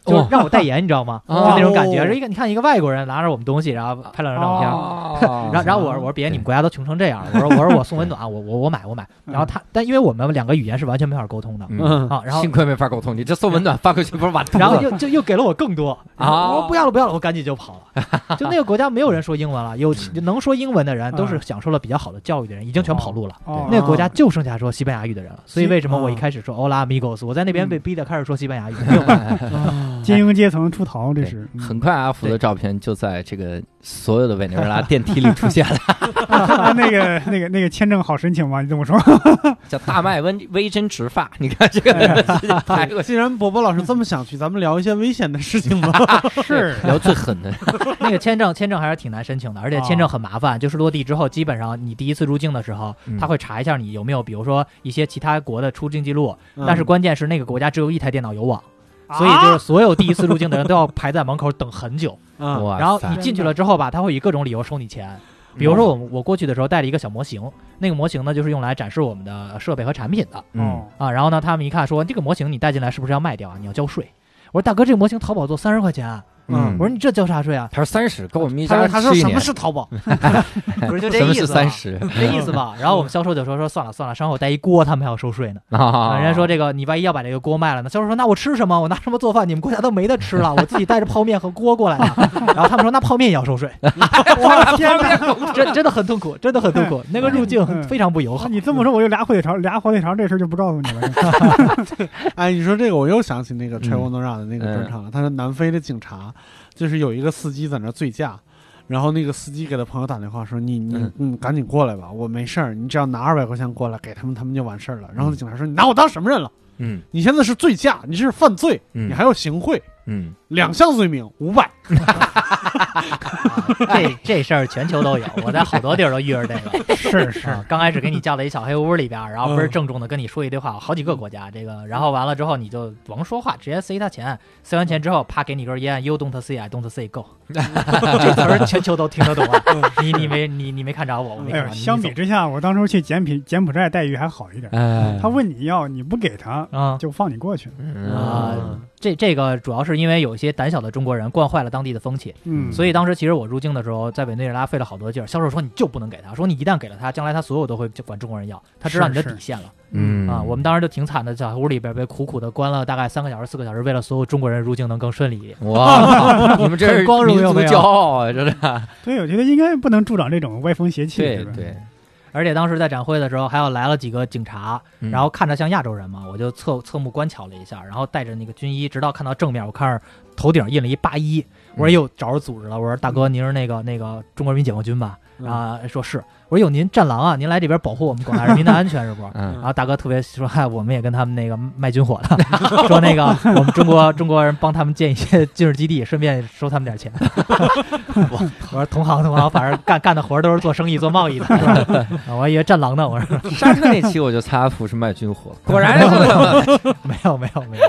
就让我代言，你知道吗？哦就那种感觉，是一个你看一个外国人拿着我们东西，然后拍两张照片。哦 然后，然后我说我说别，你们国家都穷成这样了。我说我说我送温暖，我我我买我买。然后他，但因为我们两个语言是完全没法沟通的嗯，啊，然后幸亏没法沟通，你这送温暖发过去不是完犊然后？又就又给了我更多啊我说不要了不要了，我赶紧就跑了。就那个国家没有人说英文了，有能说英文的人都是享受了比较好的教育的人，已经全跑路了。哦那个国家就剩下说西班牙语的人了，所以为什么我一啊开始说 Hola amigos，我在那边被逼的开始说西班牙语，没有办法。精英阶层出逃，这是嗯很快，阿福的照片就在这个所有的委内瑞拉电梯里出现了，啊 那个那个那个签证好申请吗？你这么说，叫大麦微微针植发。你看这个拍过，既然伯伯老师这么想去，咱们聊一些危险的事情吧。是聊最狠的，那个签证签证还是挺难申请的，而且签证很麻烦，就是落地之后，基本上你第一次入境的时候嗯，他会查一下你有没有，比如说一些其他国的出境记录，嗯但是关键是那个国家只有一台电脑有网，啊所以就是所有第一次入境的人都要排在门口等很久。嗯哇塞！然后你进去了之后吧，他会以各种理由收你钱。比如说我我过去的时候带了一个小模型，那个模型呢就是用来展示我们的设备和产品的啊。然后呢，他们一看说这个模型你带进来是不是要卖掉啊？你要交税。我说大哥，这个模型淘宝做三十块钱啊，嗯我说你这交啥税啊？他说三十，跟我们一他家说他说什么是淘宝？不是就这什么是意思，三十 这意思吧。然后我们销售就说说算了算了，稍后带一锅，他们还要收税呢。啊？人家说这个你万一要把这个锅卖了呢？销售说那我吃什么？我拿什么做饭？你们国家都没得吃了，我自己带着泡面和锅过来的。然后他们说那泡面也要收税，我天哪！真真的很痛苦，真的很痛苦。那个入境嗯非常不友好。你这么说，我就俩火腿肠，俩火腿肠这事儿就不告诉你了。哎，你说这个，我又想起那个嗯 t r e v o n o r a 的那个专场了。他说南非的警察就是有一个司机在那醉驾，然后那个司机给他朋友打电话说：“你你嗯嗯，赶紧过来吧，我没事儿，你只要拿二百块钱过来给他们，他们就完事儿了。”然后那警察说：“你拿我当什么人了？嗯你现在是醉驾，你这是犯罪，嗯你还要行贿，嗯，两项罪名，五百。这这事儿全球都有，我在好多地儿都遇着这个。是是，啊，刚开始给你叫到一小黑屋里边，然后倍儿嗯郑重的跟你说一堆话，好几个国家这个，然后完了之后你就甭说话，直接塞他钱，塞完钱之后，啪给你根烟，You don't see, I don't see, go 这词儿全球都听得懂啊。你你没你你没看着我，我没看着你。相比之下，我当初去柬埔柬埔寨待遇还好一点。哎，他问你要，你不给他，啊就放你过去。嗯啊，这这个主要是因为有一些胆小的中国人惯坏了当地的风气，嗯，所以当时其实我入境的时候，在委内瑞拉费了好多劲儿。销售说你就不能给他，说你一旦给了他，将来他所有都会就管中国人要，他知道你的底线了嗯啊。我们当时就挺惨的，在屋里边被苦苦的关了大概三个小时、四个小时，为了所有中国人入境能更顺利一点。哇，你们这是光荣民族有没有骄傲啊，真的。对，我觉得应该不能助长这种歪风邪气？对对，而且当时在展会的时候，还有来了几个警察，嗯。然后看着像亚洲人嘛，我就侧侧目观瞧了一下，然后带着那个军衣，直到看到正面，我看着头顶印了一八一，我说嗯。又找着组织了，我说大哥您是那个那个中国人民解放军吧？啊，说是，我说有您战狼啊，您来这边保护我们广大人民的安全是不？嗯然后大哥特别说，嗨，我们也跟他们那个卖军火的，说那个我们中国中国人帮他们建一些军事基地，顺便收他们点钱。我 我说同行同行，反正干干的活都是做生意做贸易的，是吧？啊我还以为战狼呢，我说刹车那期我就猜阿福是卖军火，果然是没有没有没有。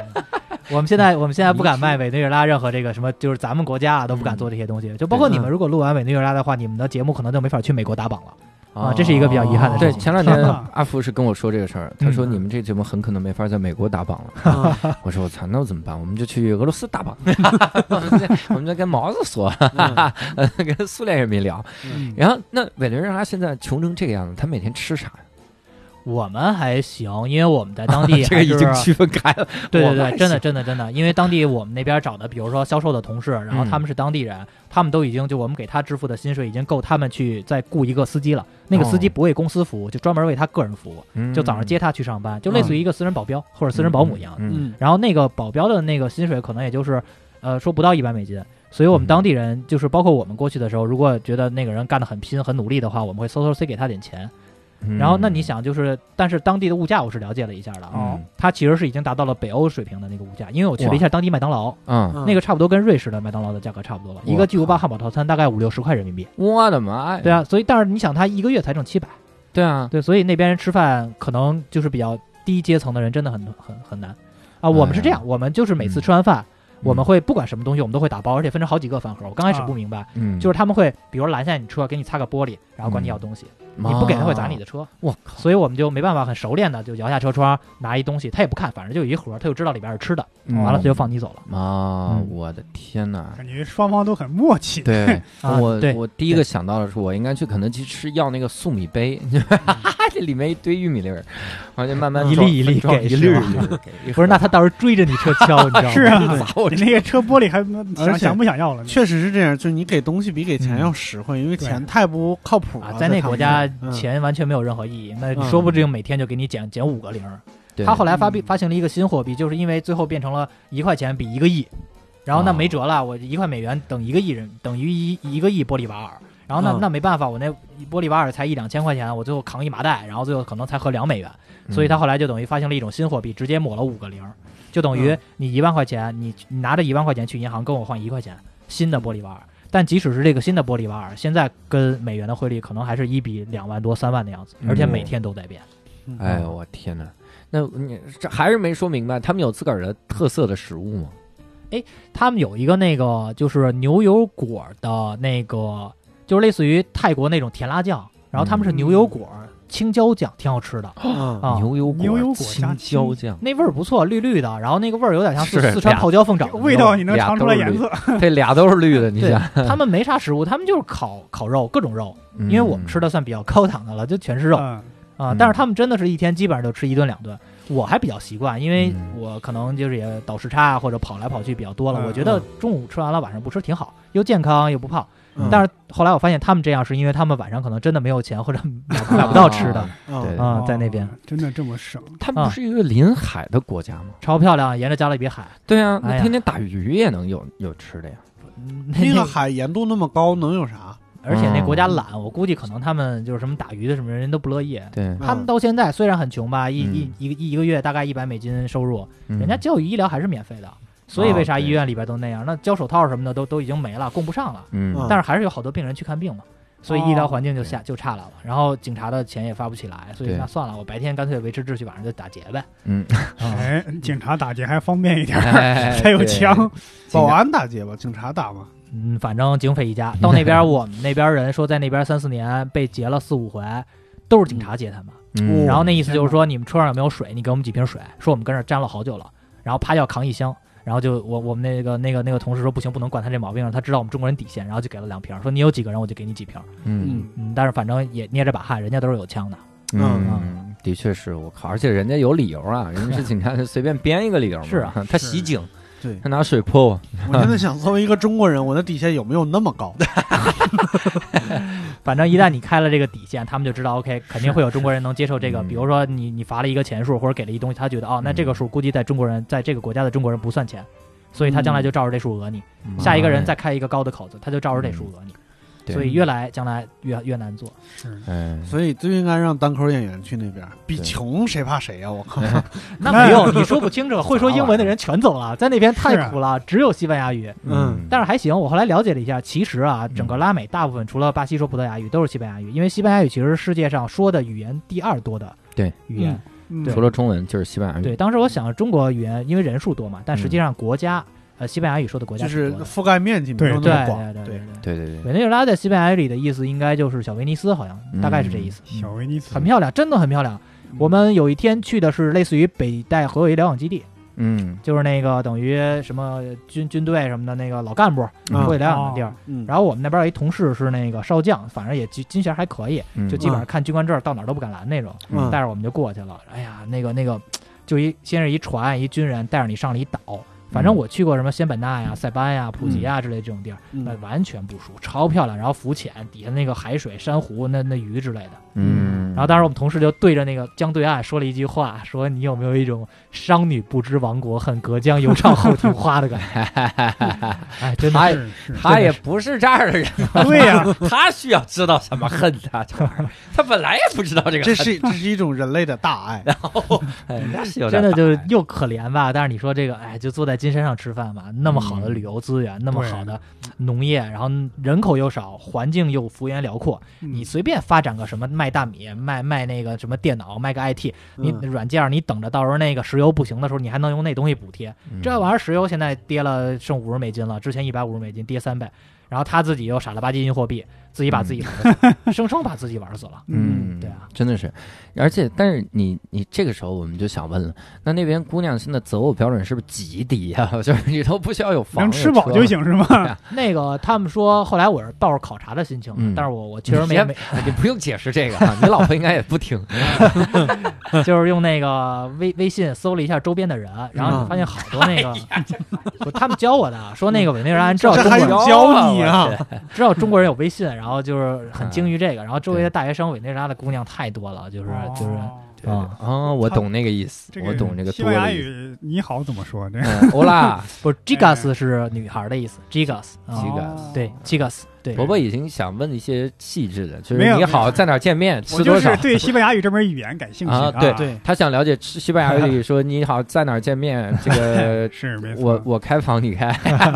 我们现在我们现在不敢卖委内瑞拉任何这个什么，就是咱们国家啊都不敢做这些东西。就包括你们如果录完委内瑞拉的话，你们的节目可能就没法去美国打榜了。啊这是一个比较遗憾的事情对，前两天 阿福是跟我说这个事儿，他说嗯你们这节目很可能没法在美国打榜了。我说我操，那我怎么办？我们就去俄罗斯打榜，我们在我们在跟毛子说，跟苏联人民聊。嗯然后那委内瑞拉现在穷成这个样子，他每天吃啥？我们还行，因为我们在当地 这个已经区分开了。对对对，真的真的真的，因为当地我们那边找的，比如说销售的同事，然后他们是当地人，他们都已经就我们给他支付的薪水已经够他们去再雇一个司机了。那个司机哦不为公司服务，就专门为他个人服务，嗯就早上接他去上班，就类似于一个私人保镖或者私人保姆一样的。嗯嗯然后那个保镖的那个薪水可能也就是，呃，说不到一百美金。所以我们当地人就是包括我们过去的时候，如果觉得那个人干得很拼很努力的话，我们会偷偷塞给他点钱。嗯。然后那你想，就是但是当地的物价我是了解了一下的啊，嗯。它其实是已经达到了北欧水平的那个物价，因为我去了一下当地麦当劳，嗯，那个差不多跟瑞士的麦当劳的价格差不多了，一个巨无霸汉堡套餐大概五六十块人民币。我的妈呀！对啊，所以但是你想，他一个月才挣七百，对啊，对，所以那边人吃饭可能就是比较低阶层的人真的很很很难。啊。我们是这样，我们就是每次吃完饭，我们会不管什么东西我们都会打包，而且分成好几个饭盒。我刚开始不明白，嗯，就是他们会比如拦下你车，给你擦个玻璃，然后管你要东西，你不给他会砸你的车。我靠，所以我们就没办法很熟练的就摇下车窗拿一东西，他也不看，反正就有一盒，他就知道里边是吃的，嗯完了他就放你走了。啊！嗯我的天哪！感觉双方都很默契。对 我我第一个想到的是，我应该去肯德基吃要那个粟米杯，这里面一堆玉米粒儿，然后就慢慢一粒一粒给一粒一粒给。不是，那他到时候追着你车敲，你知道吗？是啊，那个车玻璃还想想不想要了？确实是这样，就是你给东西比给钱嗯要实惠，因为钱太不靠谱啊了。，在那国家嗯钱完全没有任何意义，那嗯。说不定每天就给你减减五个零儿。他后来发币嗯。发行了一个新货币，就是因为最后变成了一块钱比一个亿，然后那哦没辙了，我一块美元等一个亿人等于一一个亿玻利瓦尔，然后那嗯。那没办法，我那玻利瓦尔才一两千块钱，我最后扛一麻袋，然后最后可能才合两美元，所以他后来就等于发行了一种新货币，直接抹了五个零儿，就等于嗯。你一万块钱，你你拿着一万块钱去银行跟我换一块钱新的玻利瓦尔。但即使是这个新的玻利瓦尔，现在跟美元的汇率可能还是一比两万多、三万的样子，而且每天都在变。嗯哎呦我天哪！那你这还是没说明白，他们有自个儿的特色的食物吗？哎他们有一个那个就是牛油果的那个，就是类似于泰国那种甜辣酱，然后他们是牛油果、青椒酱，挺好吃的。牛油果、牛油果青椒酱，那味儿不错，绿绿的，然后那个味儿有点像四是四川泡椒凤爪味道你能尝出来颜色，这俩都是绿的，你想？他们没啥食物，他们就是烤烤肉，各种肉，因为我们吃的的算比较高档的了，就全是肉。嗯，啊嗯。但是他们真的是一天基本上就吃一顿两顿。我还比较习惯，因为嗯。我可能就是也倒时差啊或者跑来跑去比较多了，嗯我觉得中午吃完了晚上不吃挺好，又健康又不胖。嗯但是后来我发现他们这样是因为他们晚上可能真的没有钱 或者买不买不到吃的啊，在那边哦真的这么省？他们不是一个临海的国家吗？超漂亮，沿着加勒比海。对啊，那天天打鱼也能有有吃的呀。嗯 那个海盐度那么高，能有啥？而且那国哦家懒，我估计可能他们就是什么打鱼的什么人都不乐意。对，他们到现在虽然很穷吧，一嗯一一个一个月大概一百美金收入，嗯人家教育医疗还是免费的。所以为啥医院里边都那样？那交手套什么的都都已经没了，供不上了。嗯嗯但是还是有好多病人去看病嘛，所以医疗环境就哦下就差来了。然后警察的钱也发不起来，所以那算了，我白天干脆维持秩序，晚上就打劫呗。嗯，啊，哎，警察打劫还方便一点，哎 还有枪。保安打劫吧，警察打吗？嗯，反正警匪一家。到那边我们那边人说，在那边三四年被劫了四五回，都是警察劫他们。嗯然后那意思就是说，你们车上有没有水？你给我们几瓶水。说我们跟这儿站了好久了，然后啪要扛一箱。然后就我我们那个那个那个同事说不行，不能管他这毛病，他知道我们中国人底线，然后就给了两瓶，说你有几个人我就给你几瓶。嗯嗯，但是反正也捏着把汗，人家都是有枪的。嗯嗯，的确是我靠，而且人家有理由啊，人家是警察，随便编一个理由嘛。是啊，他袭警，对，他拿水泼我。我现在想，作为一个中国人，我的底线有没有那么高？反正一旦你开了这个底线，他们就知道 OK，肯定会有中国人能接受这个。嗯。比如说你你罚了一个钱数或者给了一东西，他觉得哦，那这个数估计在中国人在这个国家的中国人不算钱，所以他将来就照着这数讹你。下一个人再开一个高的口子，他就照着这数讹你。对所以越来将来越越难做。是嗯，所以就应该让单口演员去那边，比穷谁怕谁呀？我靠！那没有，你说不清楚，会说英文的人全走了，在那边太苦了，只有西班牙语。嗯但是还行，我后来了解了一下，其实啊，整个拉美大部分除了巴西说葡萄牙语都是西班牙语，因为西班牙语其实是世界上说的语言第二多的对语言。嗯除了中文就是西班牙语。对，当时我想中国语言因为人数多嘛，但实际上国家、呃西班牙语说的国家就是覆盖面积没有对那么广。对对对对对对，委内瑞拉在西班牙语里的意思应该就是小威尼斯，好像嗯大概是这意思。小威尼斯很漂亮，真的很漂亮。我们有一天去的是类似于北戴河有一疗养基地，嗯就是那个等于什么军军队什么的那个老干部嗯过去疗养的地儿。嗯，然后我们那边有一同事是那个少将，反正也军军衔还可以，嗯就基本上看军官证到哪儿都不敢拦那种。嗯带着我们就过去了。哎呀，那个那个，就一先是一船，一军人带着你上了一岛。反正我去过什么仙本那呀、塞班呀、普吉呀之类这种地儿，嗯那完全不熟，超漂亮。然后浮潜，底下那个海水、珊瑚、那那鱼之类的。嗯，然后当时我们同事就对着那个江对岸说了一句话，说你有没有一种商女不知亡国恨，隔江犹唱后庭花的感觉？哎，真的他是是，他也不是这儿的人，对呀，他需要知道什么恨他这玩意儿，他本来也不知道这个这，是这是一种人类的大爱。哎那是有真的就是又可怜吧。但是你说这个，哎，就坐在金山上吃饭嘛，那么好的旅游资源，那么好的农业，然后人口又少，环境又幅员辽阔，嗯。你随便发展个什么卖大米、卖卖那个什么电脑、卖个 IT，你嗯。软件你等着到时候那个石油不行的时候，你还能用那东西补贴。嗯这玩意儿石油现在跌了，剩五十美金了，之前一百五十美金，跌三倍。然后他自己又傻了吧唧印货币，自己把自己玩死，生生把自己玩死了。嗯，对啊，真的是，而且但是你你这个时候我们就想问了，那那边姑娘现在择偶标准是不是极低呀、就是你都不需要有房能吃饱就。行是吗？那个他们说，后来我是抱着考察的心情，嗯但是我我确实没你没，你不用解释这个啊，你老婆应该也不听。就是用那个微微信搜了一下周边的人，然后你发现好多那个，不他们教我的，说那个委内瑞拉人知道中国人教你啊？知道中国人有微信，然后就是很精于这个，然后周围的大学生委内瑞拉的姑娘太多了，就是就是哦啊，哦，我懂那个意思，我懂这个西班牙。语你好怎么说？欧拉，不是 gigas 是女孩的意思，gigas 啊，Gigas 对 gigas 对，伯伯已经想问一些细致的，就是你好，在哪见面，我就是吃多少。对西班牙语这门语言感兴趣啊对。对。他想了解西班牙语说你好，在哪见面，这个是没错。我我开房你开，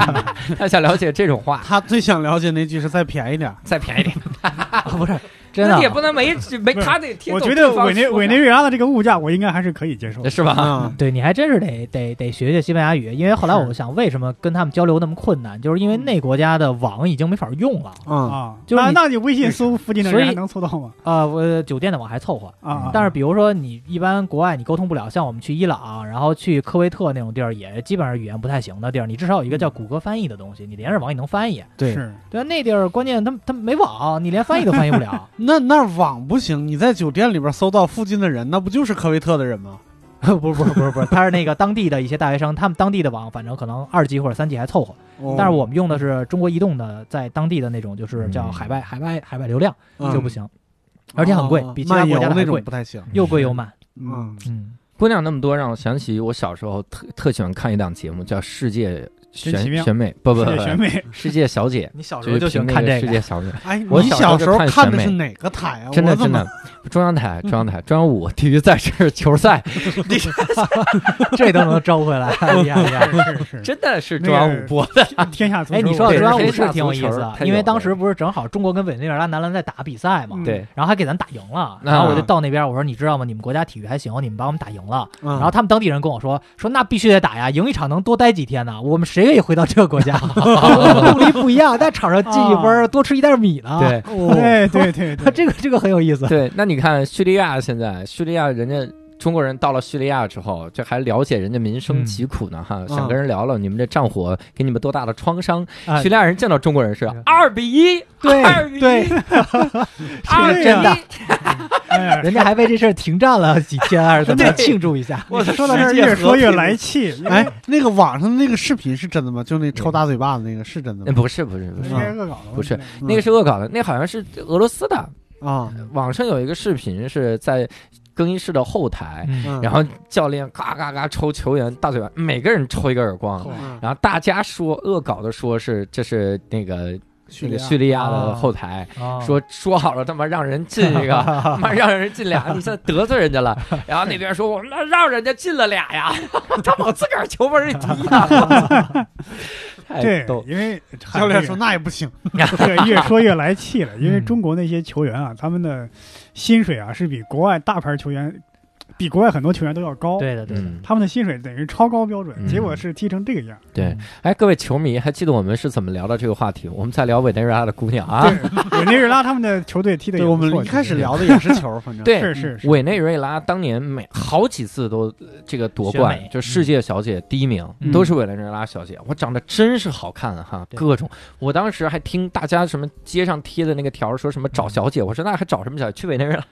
他想了解这种话，他最想了解那句是再便宜点。再便宜点，啊不是真的也不能没没他得听我觉得委内委内瑞拉的这个物价，我应该还是可以接受的。是吧？啊，对，你还真是得得得学学西班牙语，因为后来是我想，为什么跟他们交流那么困难，就是因为那国家的网已经没法用了。嗯，啊，就是那那你微信搜附近的所以人还能搜到吗？啊，我酒店的网还凑合，啊，但是比如说你一般国外你沟通不了，像我们去伊朗，然后去科威特那种地儿，也基本上语言不太行的地儿，你至少有一个叫谷歌翻译的东西，你连着网也能翻译。对，对啊，那地儿关键他他没网，你连翻译都翻译不了。那那网不行，你在酒店里边搜到附近的人，那不就是科威特的人吗？不是不是不是不是，他是那个当地的一些大学生，他们当地的网反正可能二 G 或者三 G 还凑合，哦但是我们用的是中国移动的，在当地的那种就是叫嗯海外海外海外流量嗯就不行，而且很贵哦比其他漫游那国家的还贵种不太行。又贵又慢。嗯，嗯，姑娘那么多，让我想起我小时候特特喜欢看一档节目，叫《世界选选美》，不不世不，界选美，世界小姐，你小时候就喜欢看这个，世界 小姐，哎，我你小时候看的是哪个台啊？真的真的，中央台中央台中央五体育赛事球赛，这都能招回来，厉害厉害。是是真的是中央五播的。是天下足球。哎，你说到中央五是挺有意思的，因为当时不是正好中国跟委内瑞拉男篮在打比赛嘛，嗯对，然后还给咱打赢了，然后我就到那边我说你知道吗？你们国家体育还行，你们把我们打赢了。嗯然后他们当地人跟我说说那必须得打呀，赢一场能多待几天呢？我们谁愿意回到这个国家？动力不一样，在场上进一分，多吃一袋米呢。对哦，对对对对，这个这个很有意思。对，那你看叙利亚现在，叙利亚人家中国人到了叙利亚之后，这还了解人家民生疾苦呢哈，想跟人聊聊你们这战火给你们多大的创伤。啊。叙利亚人见到中国人是二比一，对二比一。真的 人家还为这事儿停战了几天，还是怎么庆祝一下？我说到这儿越说越来气。哎，那个网上那个视频是真的吗？就那抽大嘴巴子那个是真的吗？呃不是不是不是。应，该是恶搞的，不是那个是恶搞的，那好像是俄罗斯的。啊，网上有一个视频是在更衣室的后台，然后教练嘎嘎嘎抽球员大嘴巴，每个人抽一个耳光，嗯。然后大家说恶搞的说是这是那个叙利叙利亚。的啊后台，哦说说好了他妈让人进一个，他妈让人进俩，你现在得罪人家了。然后那边说我们那让人家进了俩呀，他往自个儿球门里踢呀，对，。因为教练说那也不行，这个越说越来气了，因为嗯。中国那些球员啊，他们的薪水啊是比国外大牌球员，比国外很多球员都要高。对的对的，嗯，他们的薪水等于超高标准，嗯结果是踢成这个样。对。哎，各位球迷，还记得我们是怎么聊到这个话题？我们在聊委内瑞拉的姑娘啊。对，委内瑞拉他们的球队踢的对我们一开始聊的也是球，反正对是是是，委内瑞拉当年每好几次都呃这个夺冠，就世界小姐第一名、嗯都是委内瑞拉小姐。我长得真是好看哈，对各种。我当时还听大家什么街上贴的那个条儿说什么找小姐，我说那还找什么小姐？去委内瑞拉。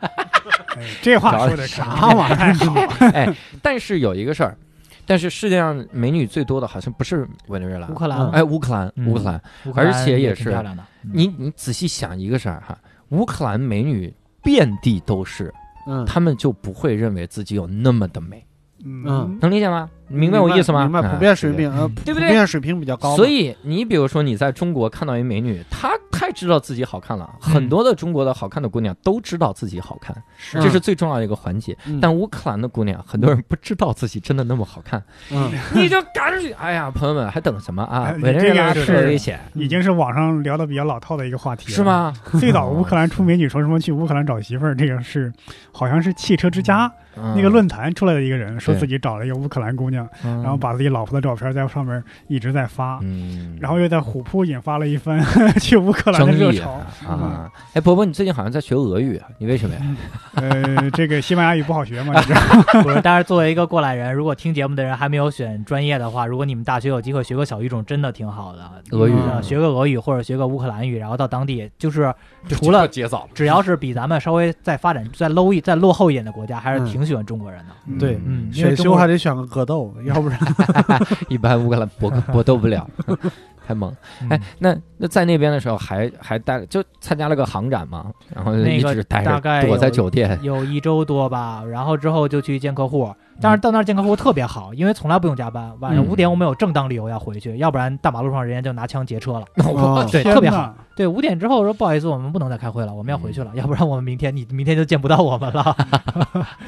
哎，这话说的啥玩意儿太好哎。但是有一个事儿，但是世界上美女最多的好像不是委内瑞拉。乌，克兰。嗯哎，乌克兰，嗯。乌克兰。乌克兰而且也是漂亮的，嗯。你你仔细想一个事儿哈，乌克兰美女遍地都是，嗯，他们就不会认为自己有那么的美，嗯，能理解吗？你明白我意思吗？明白，啊普遍水。平呃，对不对普遍水平比较高，所以你比如说你在中国看到一美女，她太知道自己好看了，很多的中国的好看的姑娘都知道自己好看，这是最重要的一个环节。嗯但乌克兰的姑娘，很多人不知道自己真的那么好看，嗯你就赶紧，哎呀，朋友们还等什么啊哎？委内瑞拉这个是危险，已经是网上聊的比较老套的一个话题了，是？吗？最早乌克兰出美女说什么去乌克兰找媳妇儿，这个是好像是汽车之家嗯那个论坛出来的一个人说自己找了一个乌克兰姑娘，嗯，然后把自己老婆的照片在上面一直在发，嗯，然后又在虎扑引发了一番 去乌克兰的热潮啊。啊！哎，伯伯，你最近好像在学俄语啊？你为什么呀？呃，这个西班牙语不好学嘛，你知道？不是，但是作为一个过来人，如果听节目的人还没有选专业的话，如果你们大学有机会学个小语种，真的挺好的。俄语呃学个俄语或者学个乌克兰语，然后到当地，就是 除了节早，只要是比咱们稍微再发展再 low 一再落后一点的国家，还是嗯挺喜欢中国人的。对嗯，选修还得选个格斗，要不然 一般乌克兰搏搏 斗不了，太猛。哎嗯，那那在那边的时候还还待就参加了个航展嘛，然后一直待大概着，躲在酒店。有一周多吧，然后之后就去见客户，但是到那儿见客户特别好，因为从来不用加班，晚上嗯五点我们有正当理由要回去，要不然大马路上人家就拿枪劫车了。哦对，特别好。对，五点之后说不好意思，我们不能再开会了，我们要回去了，要不然我们明天你明天就见不到我们了。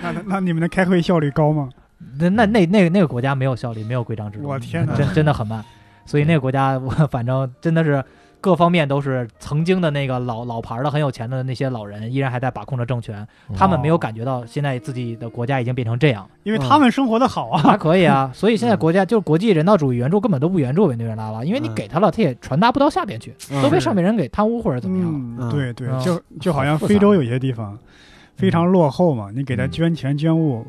那那那你们的开会效率高吗？那那那那个那个国家没有效率，没有规章制度，我天哪真真的很慢。所以那个国家，我反正真的是各方面都是曾经的那个老老牌的很有钱的那些老人，依然还在把控着政权，他们没有感觉到现在自己的国家已经变成这样。因为他们生活的好啊。还可以啊，所以现在国家就是国际人道主义援助根本都不援助委内瑞拉了，因为你嗯给他了，他也传达不到下边去，都被上面人给贪污或者怎么样了。嗯，嗯对对嗯，就就好像非洲有些地方非常落后嘛，你给他嗯捐钱捐物，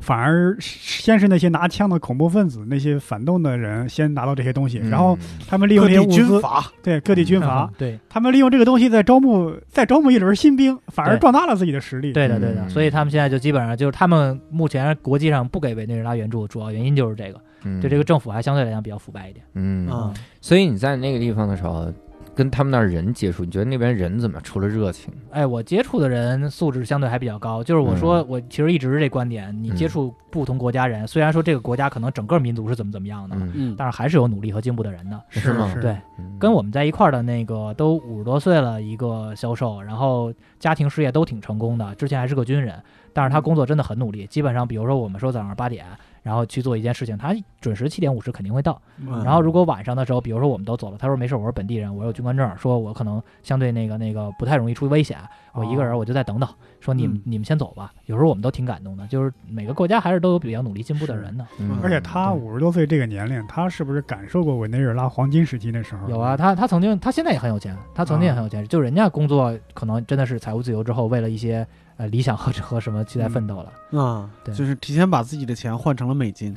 反而先是那些拿枪的恐怖分子、那些反动的人先拿到这些东西，嗯。然后他们利用这些物资，军阀，对各地军阀。嗯，对。他们利用这个东西再招募再招募一轮新兵，反而壮大了自己的实力。对的对的，嗯。所以他们现在就基本上就是他们目前国际上不给委内瑞拉援助，主要原因就是这个，嗯。就这个政府还相对来讲比较腐败一点。嗯，嗯，所以你在那个地方的时候，跟他们那儿人接触，你觉得那边人怎么？除了热情，哎，我接触的人素质相对还比较高，就是我说、嗯。我其实一直是这观点，你接触不同国家人，虽然说这个国家可能整个民族是怎么怎么样的，嗯，嗯，但是还是有努力和进步的人的。是吗？是对，嗯。跟我们在一块儿的那个都五十多岁了一个销售，然后家庭事业都挺成功的，之前还是个军人，但是他工作真的很努力，基本上比如说我们说早上八点，然后去做一件事情，他准时七点五十肯定会到。嗯然后如果晚上的时候，比如说我们都走了，他说没事，我是本地人，我有军官证，说我可能相对那个那个不太容易出危险，我一个人我就再等等，说你们嗯你们先走吧。有时候我们都挺感动的，就是每个国家还是都有比较努力进步的人的。嗯而且他五十多岁这个年龄，他是不是感受过委内瑞拉黄金时期那时候？有啊，，他他曾经，他现在也很有钱，他曾经也很有钱，就人家工作可能真的是财务自由之后，为了一些呃理想和和什么去在奋斗了。啊，对就是提前把自己的钱换成了美金，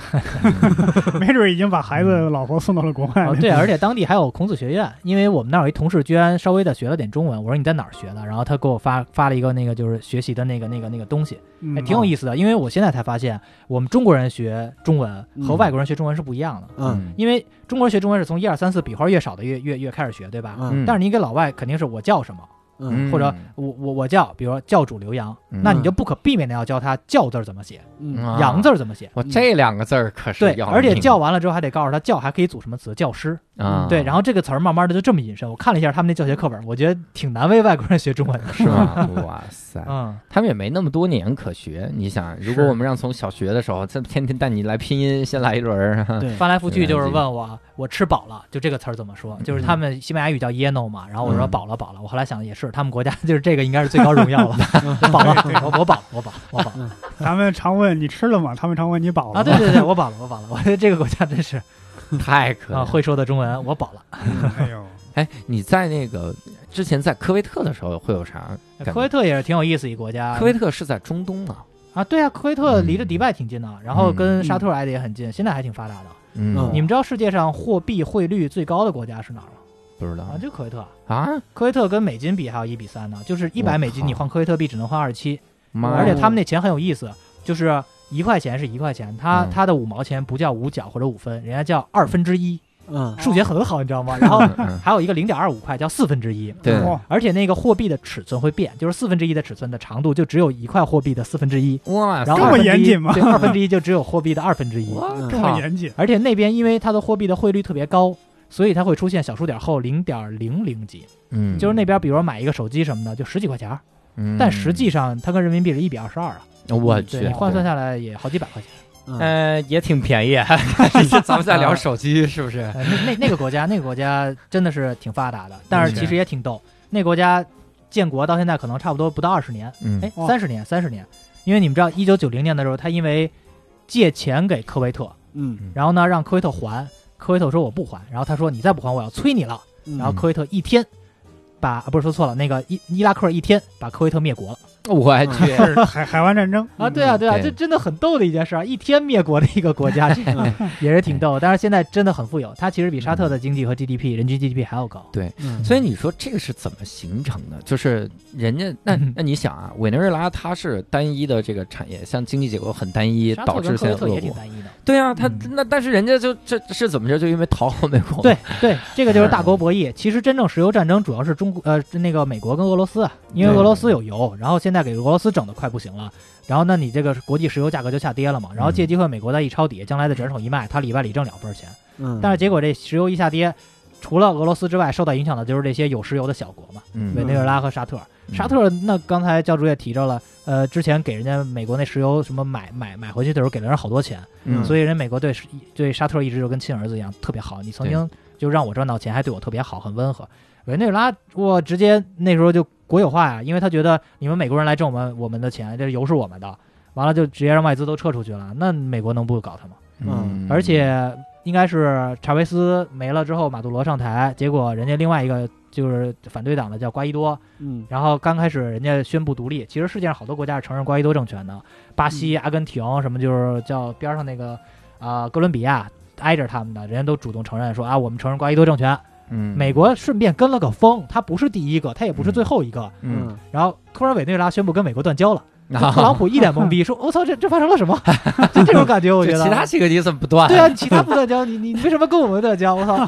没准已经把孩子、老婆送到了国外了。哦，对，而且当地还有孔子学院，因为我们那儿有一同事居然稍微的学了点中文，我说你在哪儿学的？然后他给我发发了一个那个就是学习的那个那个那个东西，嗯哎，挺有意思的。因为我现在才发现，我们中国人学中文和嗯外国人学中文是不一样的。嗯因为中国人学中文是从一二三四笔画越少的越越越开始学，对吧？嗯但是你给老外肯定是我叫什么，嗯。或者我我我叫，比如说教主刘洋，嗯那你就不可避免的要教他教字怎么写，嗯啊洋字怎么写。我这两个字儿可是对，要而且命叫完了之后还得告诉他叫还可以组什么词，教师啊，对，然后这个词儿慢慢的就这么引申。我看了一下他们那教学课本，我觉得挺难为外国人学中文的。是吗？哇塞，嗯，他们也没那么多年可学。你想，如果我们让从小学的时候，这天天带你来拼音，先来一轮儿，对，翻来覆去就是问我我吃饱了，就这个词儿怎么说？就是他们西班牙语叫 yeno 嘛，然后我说嗯饱了饱了，我后来想也是，他们国家就是这个应该是最高荣耀了，饱了，我我饱了，我饱了，我饱了咱们常问你吃了吗？他们常问你饱了吗啊！对对对，我饱了，我饱了，我觉得这个国家真是 太可啊，爱。会说的中文，我饱了。哎呦，哎，你在那个之前在科威特的时候会有啥？科威特也是挺有意思一国家，科威特是在中东啊。啊，对啊，科威特离着嗯迪拜挺近的，然后跟嗯沙特挨得也很近，现在还挺发达的。嗯，你们知道世界上货币汇率最高的国家是哪儿吗？不知道啊，就科威特。啊？科威特跟美金比还有一比三呢，就是一百美金你换科威特币只能换二十七，而且他们那钱很有意思，就是一块钱是一块钱，它嗯。它的五毛钱不叫五角或者五分，人家叫二分之一，嗯。数学很好，你知道吗？然后嗯嗯还有一个零点二五块叫四分之一，对。哇而且那个货币的尺寸会变，就是四分之一的尺寸的长度就只有一块货币的四分之一，哇，然后这么二分之一严谨吗对，二分之一就只有货币的二分之一。我嗯。这么靠，严谨，而且那边因为它的货币的汇率特别高，所以它会出现小数点后零点零零几，嗯，就是那边比如说买一个手机什么的就十几块钱儿，嗯，但实际上它跟人民币是一比二十二啊，我去你，换算下来也好几百块钱。嗯呃，也挺便宜。咱们在聊手机是不是？呃那那那个国家，那个国家真的是挺发达的，但是其实也挺逗。那国家建国到现在可能差不多不到二十年，嗯哎，哇三十年，三十年。因为你们知道，一九九零年的时候，他因为借钱给科威特，嗯然后呢让科威特还，科威特说我不还，然后他说你再不还我要催你了。嗯，然后科威特一天把啊不是说错了，那个伊伊拉克一天把科威特灭国了 我去，是海海湾战争啊！对啊对啊，这真的很逗的一件事啊！一天灭国的一个国家，这 也是挺逗。但是现在真的很富有，它其实比沙特的经济和 GDP 人均 GDP 还要高。对所以你说这个是怎么形成的？就是人家那嗯那你想啊，委内瑞拉它是单一的这个产业，像经济结构很单一，导致现在恶果。挺单一的。对啊，他嗯那但是人家就这是怎么着？就因为讨好美国。对对，这个就是大国博弈。其实真正石油战争主要是中国呃那个美国跟俄罗斯啊，因为俄罗斯有油，然后现在给俄罗斯整的快不行了，然后那你这个国际石油价格就下跌了嘛，然后借机会美国再一抄底，将来的转手一卖，他里外里挣两份钱。嗯，但是结果这石油一下跌，除了俄罗斯之外，受到影响的就是这些有石油的小国嘛，嗯，委内瑞拉和沙特。沙特那刚才教主也提着了，呃，之前给人家美国那石油什么买买买回去的时候给了人好多钱，嗯，所以人美国对对沙特一直就跟亲儿子一样特别好。你曾经就让我赚到钱，还对我特别好，很温和。委内瑞拉我直接那时候就国有化呀，因为他觉得你们美国人来挣我们我们的钱，这油是我们的，完了就直接让外资都撤出去了，那美国能不搞他吗？嗯，而且应该是查韦斯没了之后，马杜罗上台，结果人家另外一个就是反对党的叫瓜伊多，嗯然后刚开始人家宣布独立，其实世界上好多国家是承认瓜伊多政权的，巴西、阿根廷什么就是叫边上那个啊、哥伦比亚挨着他们的，人家都主动承认说啊，我们承认瓜伊多政权。嗯，美国顺便跟了个风，他不是第一个，他也不是最后一个。嗯，然后突然委内瑞拉宣布跟美国断交了，啊 特朗普一脸懵逼，说：“我操，这这发生了什么？” 就这种感觉，我觉得。其他几个你怎么不断？对啊，，其他不断交，你你你为什么跟我们断交？我操！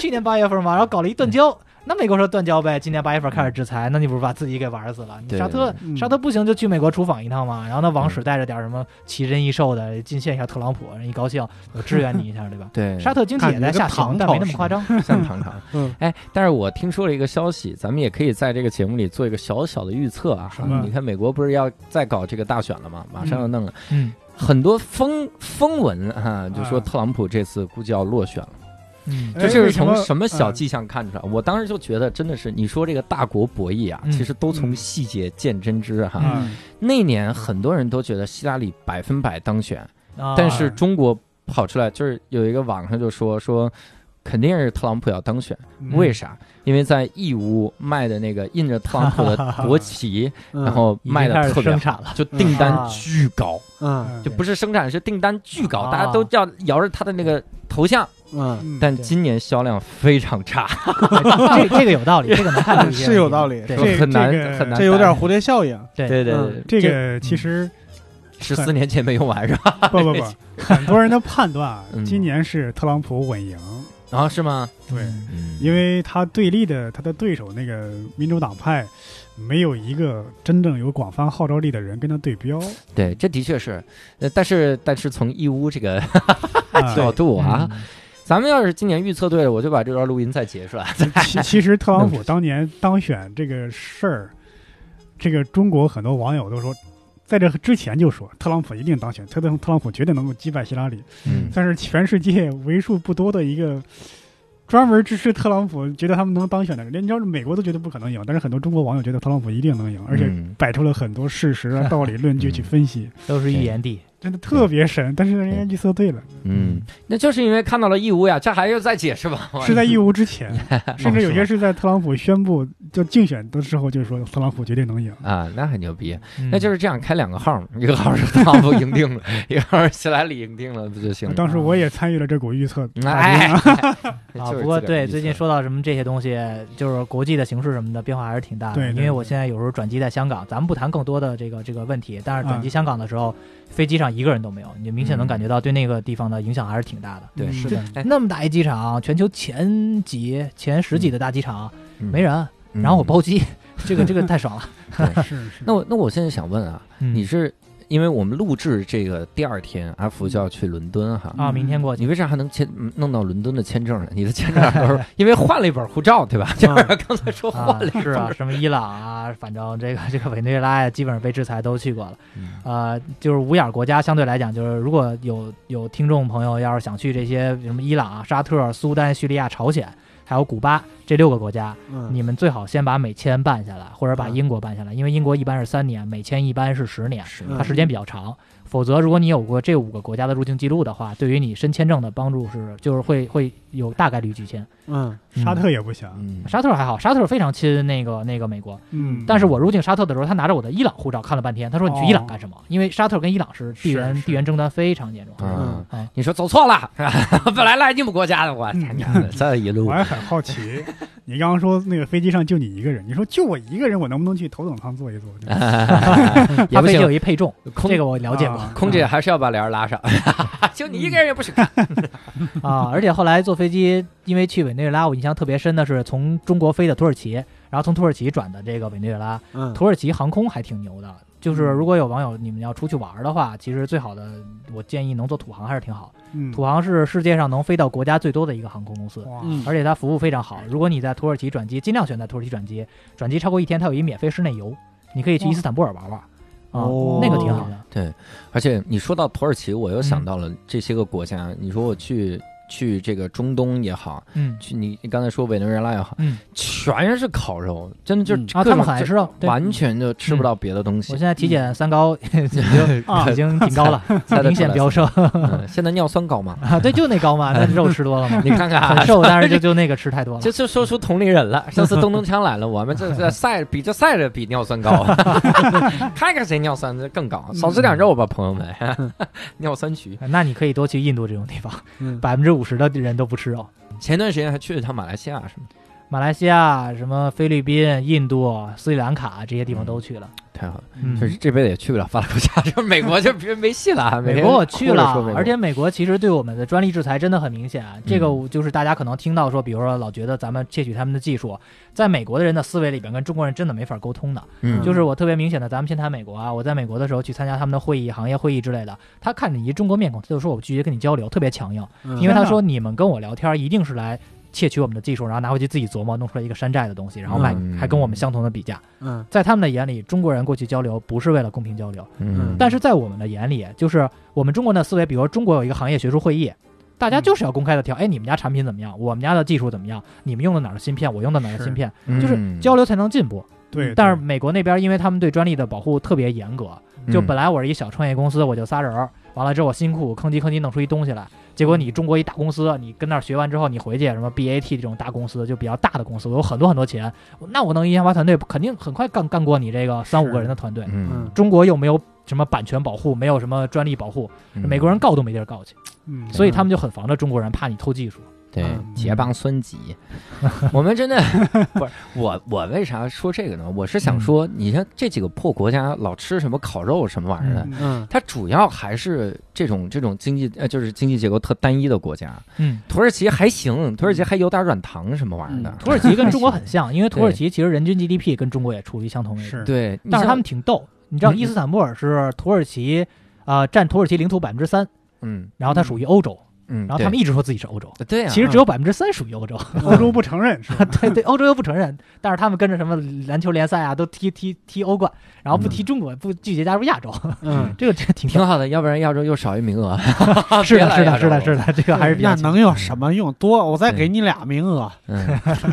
去年八月份嘛，然后搞了一断交，那美国说断交呗，今年八月份开始制裁，那你不是把自己给玩死了？你沙特嗯沙特不行就去美国出访一趟嘛，然后那王室带着点什么奇珍异兽的进献一下特朗普，人一高兴，我 支援你一下，对吧？对，沙特经济也在下行，但没那么夸张。像糖糖。嗯哎，但是我听说了一个消息，咱们也可以在这个节目里做一个小小的预测啊。什么你看美国不是要再搞这个大选了吗？马上要弄了，嗯很多风风闻啊，就说啊特朗普这次估计要落选了。这就是从什么小嗯迹象看出来？我当时就觉得真的是，你说这个大国博弈啊，嗯其实都从嗯细节见真知哈。嗯那年很多人都觉得希拉里百分百当选，啊但是中国跑出来就是有一个网上就说说，肯定是特朗普要当选。嗯为啥？因为在义乌卖的那个印着特朗普的国旗，嗯然后卖的特别好，生产了。就订单啊巨高，嗯嗯就不是生产是订单巨高，啊大家都要摇着他的那个头像，嗯，但今年销量非常差，这这个有道理，这个能看出 是有道理对这很难这个很难。这有点蝴蝶效应。对对对嗯，这个其实十四年前没用完是吧？不不不，很多人的判断啊嗯，今年是特朗普稳赢，然后是吗？对，嗯因为他对立的他的对手那个民主党派，没有一个真正有广泛号召力的人跟他对标对，这的确是，呃，但是但是从义乌这个啊 角度啊，嗯咱们要是今年预测对了，我就把这段录音再截出来。其其实特朗普 当年当选这个事儿，这个中国很多网友都说，在这之前就说特朗普一定当选，特特特朗普绝对能够击败希拉里。嗯但是全世界为数不多的一个专门支持特朗普，觉得他们能当选的人，连你知道美国都觉得不可能赢，但是很多中国网友觉得特朗普一定能赢，而且嗯摆出了很多事实啊、道理、论据去分析，都是预言帝。真的特别神。但是人家预测对了，嗯，那就是因为看到了义乌呀，这还要再解释吧？是在义乌之前，甚至有些是在特朗普宣布就竞选的时候就说特朗普绝对能赢。啊，那很牛逼。嗯那就是这样开两个号，一个号是特朗普赢定了，一个号是希拉里赢定了，不就行了？当时我也参与了这股预测，哎，啊，不过对最近说到什么这些东西，就是国际的形势什么的变化还是挺大的。对因为我现在有时候转机在香港，咱们不谈更多的这个这个问题，但是转机啊香港的时候，飞机上一个人都没有，你就明显能感觉到对那个地方的影响还是挺大的。对嗯是的，哎那么大一机场，全球前几、前十几的大机场、嗯没人，然后我包机，这个这个太爽了。是是。那我那我现在想问啊，嗯你是因为我们录制这个第二天，阿福就要去伦敦哈。啊，明天过去你为啥还能签嗯弄到伦敦的签证呢？你的签证都是因为换了一本护照，对吧？就是刚才说换啊了一，本是啊，什么伊朗啊，反正这个这个委内瑞拉呀，基本上被制裁都去过了。嗯呃，就是五眼国家相对来讲，就是如果有有听众朋友要是想去这些什么伊朗啊、沙特、苏丹、叙利亚、朝鲜，还有古巴这六个国家，嗯你们最好先把美签办下来，或者把嗯英国办下来，因为英国一般是三年，美签一般是十年，它时间比较长。否则，如果你有过这五个国家的入境记录的话，对于你申签证的帮助是，就是会会有大概率拒签。嗯。沙特也不行，嗯。沙特还好，沙特非常亲那个那个美国，嗯，但是我入境沙特的时候，他拿着我的伊朗护照看了半天，他说你去伊朗干什么？因为沙特跟伊朗是地缘是是。地缘争端非常严重。嗯。啊，你说走错了，本来来你们国家的，我嗯。他娘的这一路。我还很好奇，你刚刚说那个飞机上就你一个人，你说就我一个人，我能不能去头等舱坐一坐？也不他飞机有，一配重，这个我了解过啊空姐还是要把帘儿拉上，就你一个人也不行。啊。而且后来坐飞机，因为去委内瑞拉，我印象特别深的是从中国飞的土耳其，然后从土耳其转的这个委内瑞拉。嗯土耳其航空还挺牛的，就是如果有网友你们要出去玩的话，其实最好的我建议能坐土航还是挺好。嗯，土航是世界上能飞到国家最多的一个航空公司。嗯而且它服务非常好。如果你在土耳其转机，尽量选在土耳其转机，转机超过一天，它有一免费室内游，你可以去伊斯坦布尔玩玩，啊，哦那个挺好的。对，而且你说到土耳其，我又想到了这些个国家。你说我去去这个中东也好，嗯去你你刚才说委内瑞拉也好，嗯，全是烤肉，真的就嗯啊，他们很爱吃肉。对，完全就吃不到别的东西我现。在体检三高 已经啊已经 挺高了，明显飙升嗯现在尿酸高嘛？啊！对，就那高嘛，那肉吃多了嘛，你看看啊，很瘦，但是就就那个吃太多了这。就说出同龄人了。上次东东锵来了，我们这这晒比这晒着比尿酸高，看看谁尿酸更高。少吃点肉吧，朋友们，尿酸区。那你可以多去印度这种地方，嗯百分之五五十的人都不吃肉。前段时间还去了趟马来西亚，什么的？马来西亚、什么菲律宾、印度、斯里兰卡这些地方都去了。太好了，嗯就是这辈子也去不了发达国家，就是美国就别没戏了。美国我去了而且美国其实对我们的专利制裁真的很明显。这个嗯就是大家可能听到说，比如说老觉得咱们窃取他们的技术，在美国的人的思维里边跟中国人真的没法沟通的。嗯就是我特别明显的，咱们先谈美国啊，我在美国的时候去参加他们的会议、行业会议之类的，他看你一中国面孔，他就说我拒绝跟你交流，特别强硬，嗯因为他说你们跟我聊天一定是来。窃取我们的技术，然后拿回去自己琢磨，弄出来一个山寨的东西，然后卖，嗯还跟我们相同的比价。嗯在他们的眼里，中国人过去交流不是为了公平交流，嗯，但是在我们的眼里，就是我们中国人的思维，比如说中国有一个行业学术会议，大家就是要公开的挑，哎，你们家产品怎么样？我们家的技术怎么样？你们用的哪儿的芯片？我用的哪儿的芯片？嗯就是交流才能进步。对，但是美国那边，因为他们对专利的保护特别严格，就嗯本来我是一小创业公司，我就仨人儿，完了之后我辛苦吭叽吭叽弄出一东西来，结果你中国一大公司，你跟那儿学完之后，你回去什么 BAT 这种大公司，就比较大的公司，我有很多很多钱，那我能一研发团队，肯定很快干干过你这个三五个人的团队。嗯，中国又没有什么版权保护，没有什么专利保护，嗯。美国人告都没地儿告去，嗯，所以他们就很防着中国人，怕你偷技术。对嗯结帮孙吉，我们真的不是我，我为啥说这个呢？我是想说，你像这几个破国家老吃什么烤肉什么玩意儿的，嗯嗯它主要还是这种这种经济呃，就是经济结构特单一的国家。嗯，土耳其还行，土耳其还有点软糖什么玩意儿的。土耳其跟中国 很像，因为土耳其其实人均 GDP 跟中国也处于相同位置，对，但是他们挺逗。你知道嗯伊斯坦布尔是土耳其，啊，占土耳其领土百分之三，嗯然后它属于欧洲，嗯，然后他们一直说自己是欧洲，对其实只有百分之三属于欧洲。欧洲不承认是吧？对对，欧洲又不承认，但是他们跟着什么篮球联赛啊，都踢踢踢欧冠，然后不踢中国，不拒绝加入亚洲，嗯，这个这挺挺好的，要不然亚洲又少一名额。是的，是的，是的，是的，这个还是比较那能有什么用？多，我再给你俩名额。嗯，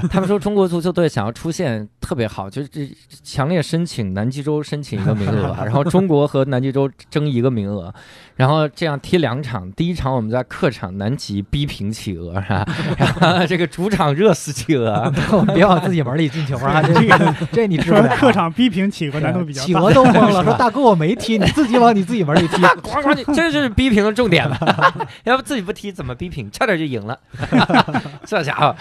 他们说中国足球队想要出现特别好，就是这强烈申请南极洲申请一个名额，然后中国和南极洲争一个名额，然后这样踢两场，第一场我们在客场南极逼平企鹅，是吧？然后这个主场热死企鹅，别往自己门里进球啊！这个这 你知不知道？说客场逼平企鹅难度比较大。企鹅都疯了，说大哥我没踢，你自己往你自己门里踢。这就是逼平的重点了。要不自己不踢怎么逼平？差点就赢了，这家伙。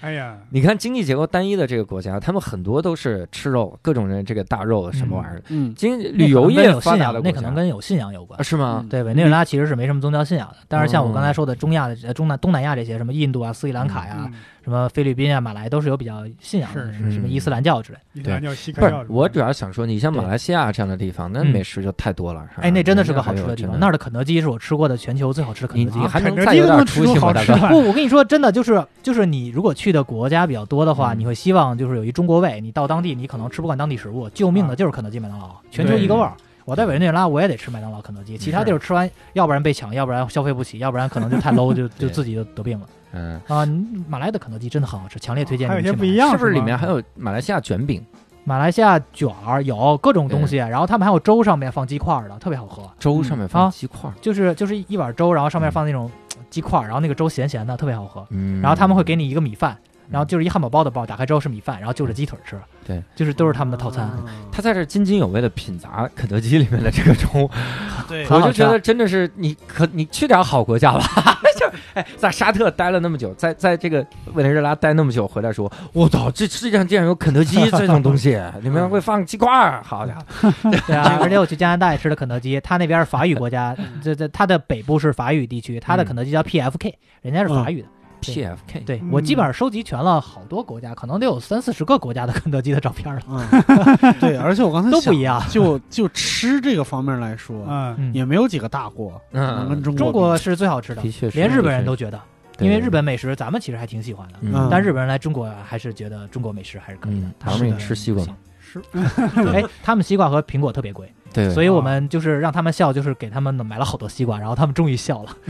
哎呀，你看经济结构单一的这个国家，他们很多都是吃肉，各种人这个大肉什么玩意儿。嗯，经旅游业发达的国家那可能跟有信仰有关啊。是吗？嗯对，委内瑞拉其实是没什么宗教信仰的，但是像我哦刚才说的中亚的、呃中南、东南亚这些，什么印度啊、斯里兰卡呀、嗯什么菲律宾啊、马来，都是有比较信仰的，是是什么伊斯兰教之类。伊斯兰教、锡不克教，，是我主要想说，你像马来西亚这样的地方，那嗯美食就太多了。是吧哎，那真的是个好吃的地方，那儿的肯德基是我吃过的全球最好吃的肯德基。还能肯德基再出出息吗，大哥？好吃的不，我跟你说，真的就是就是你如果去的国家比较多的话，嗯你会希望就是有一中国胃。你到当地，你可能吃不惯当地食物，救命的就是肯德基、麦当劳，全球一个味儿。我在委内瑞拉，我也得吃麦当劳、肯德基，其他地儿吃完，要不然被抢，要不然消费不起，要不然可能就太 low，就就自己就得病了嗯，啊！马来的肯德基真的很好吃，强烈推荐你还有们去买。一些不一样，是不是里面还有马来西亚卷饼？马来西亚卷儿有各种东西，然后他们还有粥上面放鸡块儿的，特别好喝。粥上面放啊鸡块儿，就是就是一碗粥，然后上面放那种呃鸡块儿，然后那个粥咸咸的，特别好喝。嗯，然后他们会给你一个米饭，然后就是一汉堡包的包，打开之后是米饭，然后就着鸡腿吃。对，就是都是他们的套餐。他在这津津有味的品砸肯德基里面的这个粥，对我就觉得真的是你可你去点好国家吧，就哎在沙特待了那么久，在在这个委内瑞拉待那么久，回来说，我操，这世界上竟然有肯德基这种东西，里面会放鸡块儿，好家伙，对啊，而且我去加拿大也吃的肯德基，他那边是法语国家，这这他的北部是法语地区，他的肯德基叫 PFK，人家是法语的。PFK，对嗯。我基本上收集全了好多国家，可能得有三四十个国家的肯德基的照片了，嗯，对，而且我刚才都不一样。就就吃这个方面来说，嗯，嗯，也没有几个大国能跟嗯，中中国国是最好吃的的，确是，连日本人都觉得，因为日本美食咱们其实还挺喜欢的，嗯。但日本人来中国还是觉得中国美食还是可以的。嗯。，他们也吃西瓜。吗，是 哎，他们西瓜和苹果特别贵，对，所以我们就是让他们笑，就是给他们买了好多西瓜，然后他们终于笑了，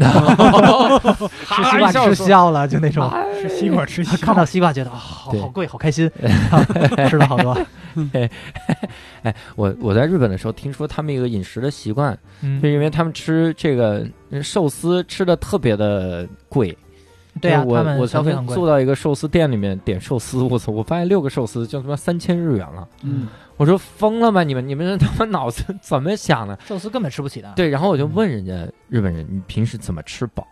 吃西瓜吃笑了，就那种。吃西瓜吃西看到西瓜觉得啊、好对。好贵，好开心，吃了好多。哎，我我在日本的时候听说他们一个饮食的习惯，嗯。就，因为他们吃这个呃寿司吃的特别的贵。对啊，我他们我坐到一个寿司店里面点寿司，我操，我发现六个寿司就他妈三千日元了。嗯，我说疯了吧你们，你们这他妈脑子 怎么想的？寿司根本吃不起的。对，然后我就问人家日本人，你平时怎么吃饱？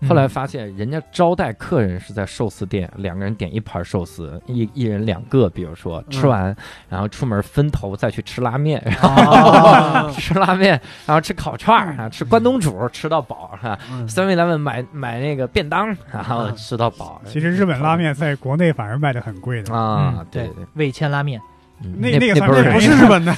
嗯，后来发现人家招待客人是在寿司店，两个人点一盘寿司，一一人两个，比如说吃完，然后出门分头再去吃拉面，然后哦。吃拉面，然后吃烤串儿啊，吃关东煮，吃到饱哈。嗯。三 e 来问买买那个便当，然后吃到饱。其实日本拉面在国内反而卖的很贵的，啊嗯，对对，味千拉面。嗯那那个不是 不是日本的，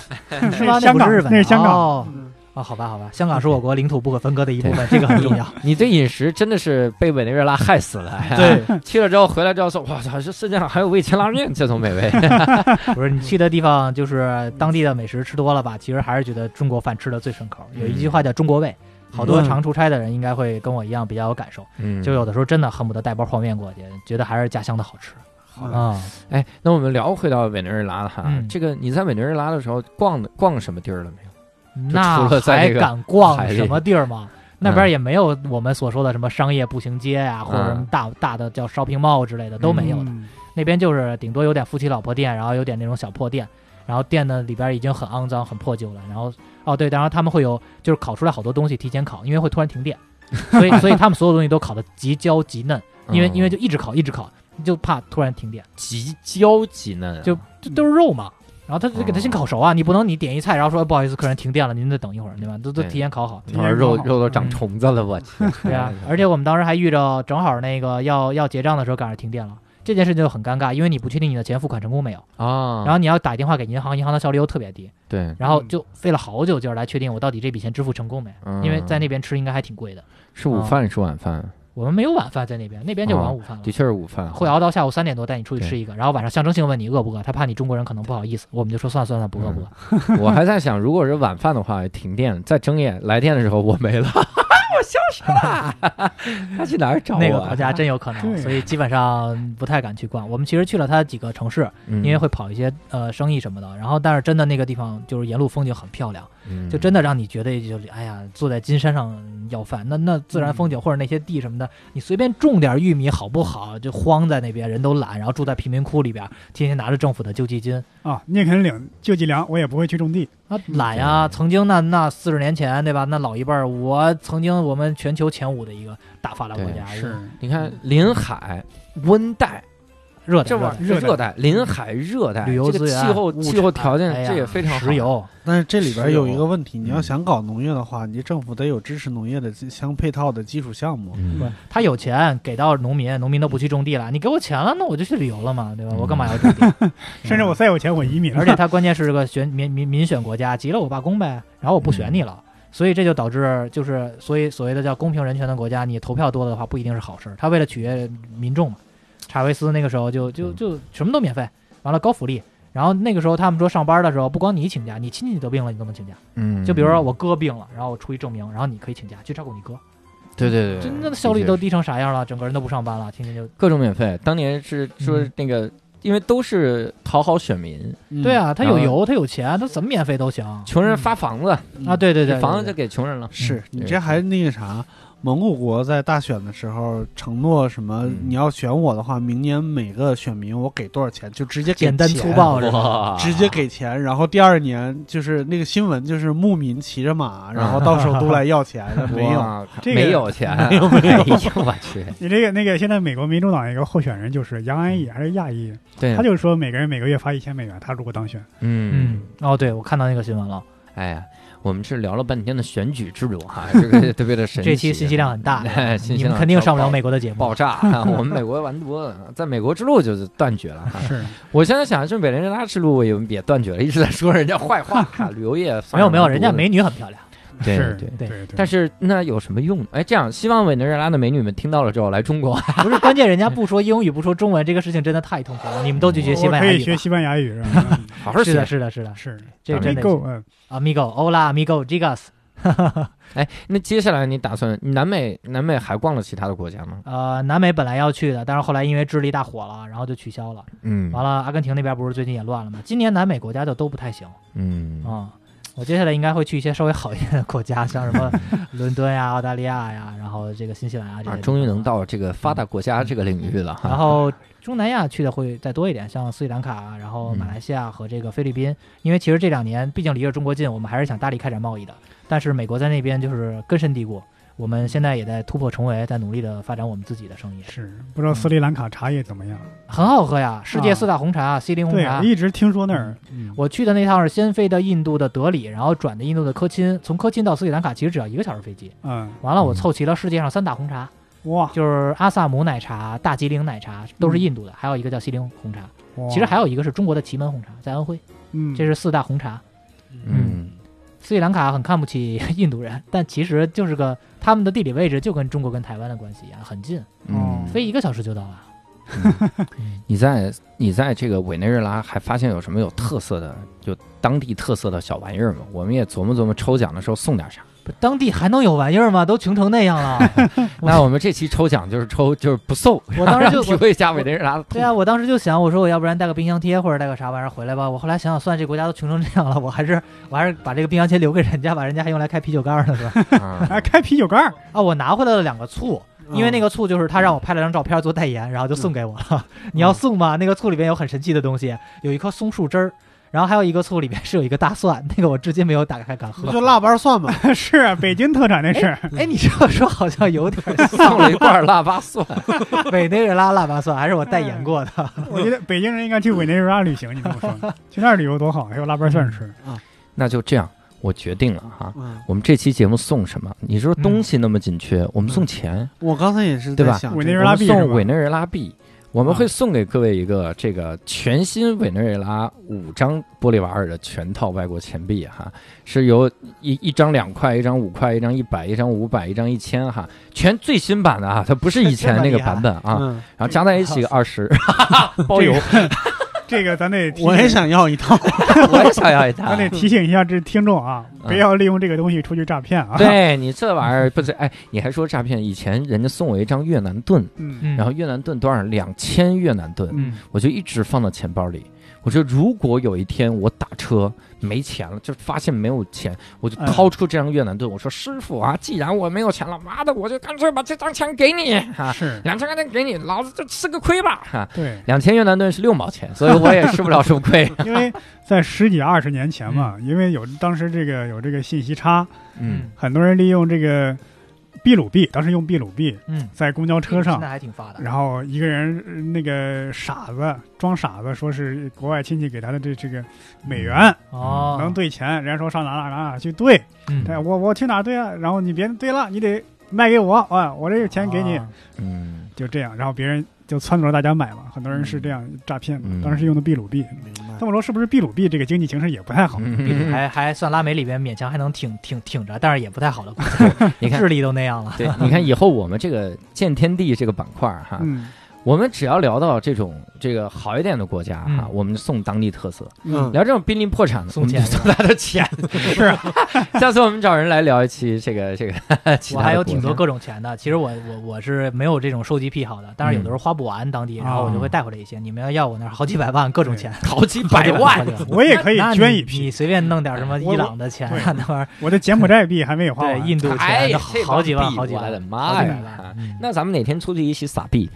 是吗？香港日本，那是香港哦哦，好吧，好吧，香港是我国领土不可分割的一部分，这个很重要。你对饮食真的是被委内瑞拉害死了。对，去了之后回来之后说，哇操，这世界上还有味千拉面这种美味。不是你去的地方，就是当地的美食吃多了吧？其实还是觉得中国饭吃的最顺口。有一句话叫“中国味”，好多嗯常出差的人应该会跟我一样比较有感受。嗯就有的时候真的恨不得带包泡面过去，觉得还是家乡的好吃好啊。哎，那我们聊回到委内瑞拉了哈。嗯这个你在委内瑞拉的时候逛的逛什么地儿了没有？那还敢逛什么地儿吗？那边也没有我们所说的什么商业步行街呀、或者什么嗯大大的叫 shopping mall 之类的都没有的。嗯那边就是顶多有点夫妻老婆店，然后有点那种小破店，然后店呢里边已经很肮脏、很破旧了。然后哦对，然后他们会有就是烤出来好多东西提前烤，因为会突然停电，所以所以他们所有东西都烤的极焦极嫩，因为嗯因为就一直烤一直烤，就怕突然停电，极焦极嫩啊，就这都是肉嘛。然后他就给他先哦。烤熟啊，你不能你点一菜，然后说不好意思，客人停电了，您再等一会儿，对吧？都都提前烤好。肉肉都长虫子了，我去。对啊，而且我们当时还遇着正好那个要要结账的时候赶上停电了，这件事情就很尴尬，因为你不确定你的钱付款成功没有，啊，然后你要打电话给银行，银行的效率又特别低，对，然后就费了好久劲儿来确定我到底这笔钱支付成功没，嗯。因为在那边吃应该还挺贵的。是午饭是晚饭，我们没有晚饭在那边，那边就晚哦午饭了。的确是午饭，会熬到下午三点多带你出去吃一个，然后晚上象征性问你饿不饿，他怕你中国人可能不好意思，我们就说算了算了不饿不饿。我还在想，如果是晚饭的话，停电再睁眼来电的时候我没了，我消失了，他去哪儿找我？那个国家真有可能，所以基本上不太敢去逛。我们其实去了他几个城市，嗯，因为会跑一些呃生意什么的，然后但是真的那个地方就是沿路风景很漂亮，嗯就真的让你觉得就哎呀坐在金山上要饭，那那自然风景或者那些地什么的，你随便种点玉米好不好？就荒在那边，人都懒，然后住在贫民窟里边，天天拿着政府的救济金。啊，聂肯领救济粮，我也不会去种地。啊，懒呀！对曾经那那四十年前，对吧？那老一辈儿，我曾经我们全球前五的一个大发达国家，是，你看临海、温带热带这玩意热带儿热带、临海、热带旅游资源气候气候条件哎呀这也非常好石油，但是这里边有一个问题，你要嗯想搞农业的话，你政府得有支持农业的相配套的基础项目。他有钱给到农民，农民都不去种地了。你给我钱了，那我就去旅游了嘛，对吧？我干嘛要种地？甚至我再有钱，我移民了。而且他关键是个选民民民选国家，急了我罢工呗，然后我不选你了。所以这就导致，就是所以所谓的叫公平人权的国家，你投票多了的话不一定是好事儿。他为了取悦民众嘛，查韦斯那个时候就就就什么都免费，完了高福利。然后那个时候他们说上班的时候，不光你请假，你亲戚得病了你都能请假。嗯，就比如说我哥病了，然后我出一证明，然后你可以请假去照顾你哥。对对对，真的效率都低成啥样了？整个人都不上班了，天天就各种免费。当年是说嗯那个，因为都是讨好选民，嗯对，啊，他有油，他有钱，他怎么免费都行穷人发房子，嗯啊！对对对，房子就给穷人了。是你这还那个啥，蒙古国在大选的时候承诺什么？嗯。你要选我的话，明年每个选民我给多少钱，就直接给简单钱粗暴直接给钱，然后第二年就是那个新闻，就是牧民骑着马，然后到首都来要钱，没有。这个没有钱，没 有没有，哎呦我去，你这个那个，现在美国民主党一个候选人就是杨安逸还是亚裔，对。他，就说每个人每个月发一千美元，他如果当选，嗯。嗯，哦，对，我看到那个新闻了。哎呀，我们是聊了半天的选举制度哈，这个特别的神奇。这期信息量很大哎，信息量你们肯定上不了美国的节目爆。炸，我们美国完犊了，在美国之路就是断绝了哈。是我现在想，这委内瑞拉之路也也断绝了，一直在说人家坏话，旅游业没有没有，人家美女很漂亮。对，对。对。但是那有什么用呢？哎，这样，希望委内瑞拉的美女们听到了之后来中国。不是关键，人家不说英语，不说中文，这个事情真的太痛苦了。你们都去学西班牙语。可以学西班牙语是吧？好好学是的，是的，是的。是，这真的够嗯，Amigo，Hola Amigo，Gigas。哎，那接下来你打算南美南美还逛了其他的国家吗？呃，南美本来要去的，但是后来因为智利大火了，然后就取消了。嗯完了，阿根廷那边不是最近也乱了吗？今年南美国家就都不太行嗯啊、我接下来应该会去一些稍微好一点的国家，像什么 伦敦呀、澳大利亚呀，然后这个新西兰啊这些啊，终于能到这个发达国家这个领域了哈。然后中南亚去的会再多一点，像斯里兰卡，然后嗯马来西亚和这个菲律宾，因为其实这两年毕竟离着中国近，我们还是想大力开展贸易的。但是美国在那边就是根深蒂固，我们现在也在突破重围，在努力的发展我们自己的生意，是不知道斯里兰卡茶叶怎么样？很好喝呀！世界四大红茶，西林红，茶我。一直听说那儿，嗯我去的那趟是先飞的印度的德里，然后转的印度的科钦，从科钦到斯里兰卡其实只要一个小时飞机。嗯，完了，我嗯凑齐了世界上三大红茶，哇，就是阿萨姆奶茶、大吉岭奶茶，都是印度的，还有一个叫西林红茶。哇其实还有一个是中国的祁门红茶，在安徽，嗯，这是四大红茶。嗯斯里兰卡很看不起 印度人，但其实就是个他们的地理位置就跟中国跟台湾的关系一样，很近，嗯，飞一个小时就到了。你在你在这个委内瑞拉还发现有什么有特色的，就当地特色的小玩意儿吗？我们也琢磨琢磨抽奖的时候送点啥。不当地还能有玩意儿吗？都穷成那样了。那我们这期抽奖就是抽就是不送，我当时就让体会一下委内瑞拉的对啊，我当时就想，我说我要不然带个冰箱贴或者带个啥玩意儿回来吧。我后来想想，算这国家都穷成这样了，我还是我还是把这个冰箱贴留给人家吧，人家还用来开啤酒盖儿呢，是吧？啊还开啤酒盖儿，啊，我拿回来了两个醋，因为那个醋就是他让我拍了张照片做代言，然后就送给我了。你要送吗？那个醋里边有很神奇的东西，有一颗松树枝儿，然后还有一个醋里边是有一个大蒜，那个我至今没有打开敢喝。不就腊八蒜嘛？是啊，北京特产那是，哎，你这么说好像有点送了一罐腊八蒜。委内瑞拉腊八蒜，还是我代言过的。我觉得北京人应该去委内瑞拉旅行。你跟我说，去那儿旅游多好，还有腊八蒜吃啊。那就这样，我决定了哈。嗯，我们这期节目送什么？你说东西那么紧缺，我们送钱，我刚才也是对吧委内瑞拉币送委内瑞拉币，我们会送给各位一个这个全新委内瑞拉五张玻利瓦尔的全套外国钱币哈，是由一一张两块，一张五块，一张一百，一张五百，一张一千哈，全最新版的啊，它不是以前那个版本啊，嗯，然后加在一起二十，包邮，这个咱得 我也想要一套。我也想要一套咱。得提醒一下这听众啊，嗯不要利用这个东西出去诈骗啊。，对你这玩意儿不是哎，你还说诈骗？以前人家送我一张越南盾，嗯，嗯，然后越南盾多少？两千越南盾，嗯我就一直放到钱包里。我说，如果有一天我打车没钱了，就发现没有钱，我就掏出这张越南盾，我说：“师傅啊，既然我没有钱了，妈的，我就干脆把这张钱给你 啊，是，两千块钱给你，老子就吃个亏吧哈。对，两千越南盾是六毛钱，所以我也吃不了什么亏。因为在十几二十年前嘛，因为有当时这个有这个信息差，嗯，很多人利用这个秘鲁币，当时用秘鲁币嗯，在公交车现上在，还挺发达。然后一个人呃那个傻子装傻子，说是国外亲戚给他的这这个美元哦，能兑钱，人家说上哪哪哪哪去兑，嗯，对我我去哪兑啊？然后你别兑了，你得卖给我啊，我这个钱给你，哦。嗯，就这样，然后别人就撺掇着大家买嘛，很多人是这样诈骗当时用的秘鲁币。明白这么说，是不是秘鲁币这个经济形势也不太好？秘鲁嗯还还算拉美里边勉强还能挺挺挺着，但是也不太好的国家，你看智，力都那样了。对，你看以后我们这个见天地这个板块儿哈，嗯我们只要聊到这种这个好一点的国家哈嗯，我们送当地特色；嗯，聊这种濒临破产的，送钱。送他的钱。是啊，下次我们找人来聊一期这个这个其他我还有 挺多各种钱的，其实我我我是没有这种收集癖好的，但是有的时候花不完当地，然后我就会带回来一些。你们要要我那儿好几百万各种钱，好几百万。百万我也可以捐一批。你随便弄点什么伊朗的钱那玩意儿，我的柬埔寨币还没有花完。对印度哎钱，这好几万好几万，我的好妈呀。几万！嗯。那咱们哪天出去一起撒币？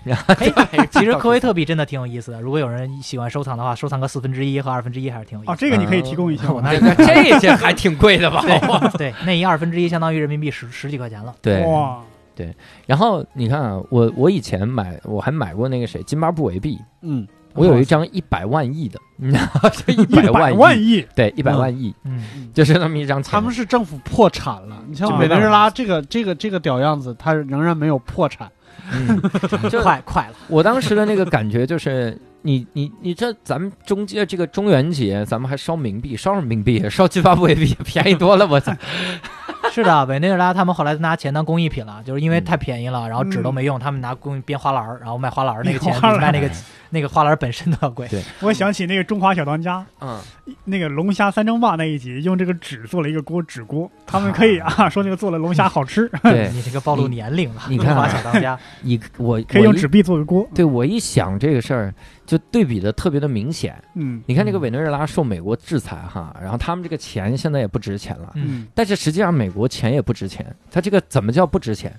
哎，其实科威特币真的挺有意思的，如果有人喜欢收藏的话，收藏个四分之一和二分之一还是挺有意思哦，这个你可以提供一下。我那 这个这些还挺贵的吧？对 对，那一二分之一相当于人民币十十几块钱了。对。哇，然后你看啊，我我以前买我还买过那个谁津巴布韦币，嗯，我有一张一百万亿的，你知道吗？就一一百百万亿，亿，对，一百万亿，嗯，就是那么一张钱。他们是政府破产了。你像啊委内瑞拉这个这个这个屌样子，它仍然没有破产。嗯，就快快了，我当时的那个感觉就是，你你你这咱们中间这个中元节，咱们还烧冥币，烧什么冥币？烧津巴布韦币便宜多了，我操！是的，委内瑞拉他们后来拿钱当工艺品了，就是因为嗯太便宜了，然后纸都没用，他们拿工艺编花篮儿，然后卖花篮儿，那个钱 卖那个那个花篮本身都要贵。对我想起那个《中华小当家》嗯，那个龙虾三争霸那一集，用这个纸做了一个锅纸锅，他们可以啊说那个做了龙虾好吃，对，你这个暴露年龄了，你看啊中华小当家，你我可以用。纸币做个锅。对我一想这个事儿，就对比的特别的明显。嗯你看这个嗯委内瑞拉受美国制裁哈，然后他们这个钱现在也不值钱了，嗯嗯但是实际上美国钱也不值钱。它这个怎么叫不值钱？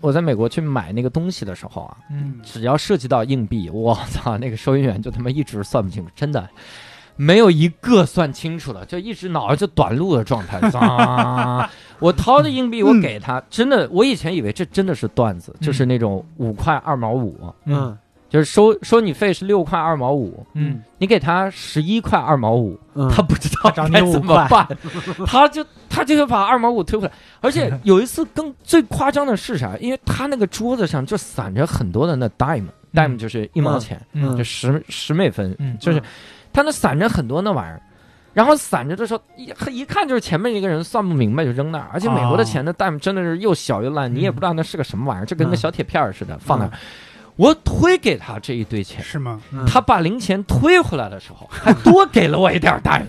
我在美国去买那个东西的时候啊，嗯，只要涉及到硬币，我操，那个收银员就他妈一直算不清楚，真的。没有一个算清楚的，就一直脑子就短路的状态。啊！我掏的硬币，我给他，真的，我以前以为这真的是段子，就是那种五块二毛五，嗯就是收收你费是六块二毛五，嗯，你给他十一块二毛五，嗯，他不知道该怎么办，他就他就要把二毛五退回来。而且有一次更最夸张的是啥？因为他那个桌子上就散着很多的那 dime，dime 就是一毛钱，嗯。就十十美分，嗯。就是他那散着很多那玩意儿。然后散着的时候，一一看就是前面一个人算不明白就扔那儿，而且美国的钱的 dime 真的是又小又烂，你也不知道那是个什么玩意儿，就跟个嗯。小铁片儿似的放那儿。我推给他这一堆钱，是吗？嗯。他把零钱推回来的时候，还多给了我一点儿单，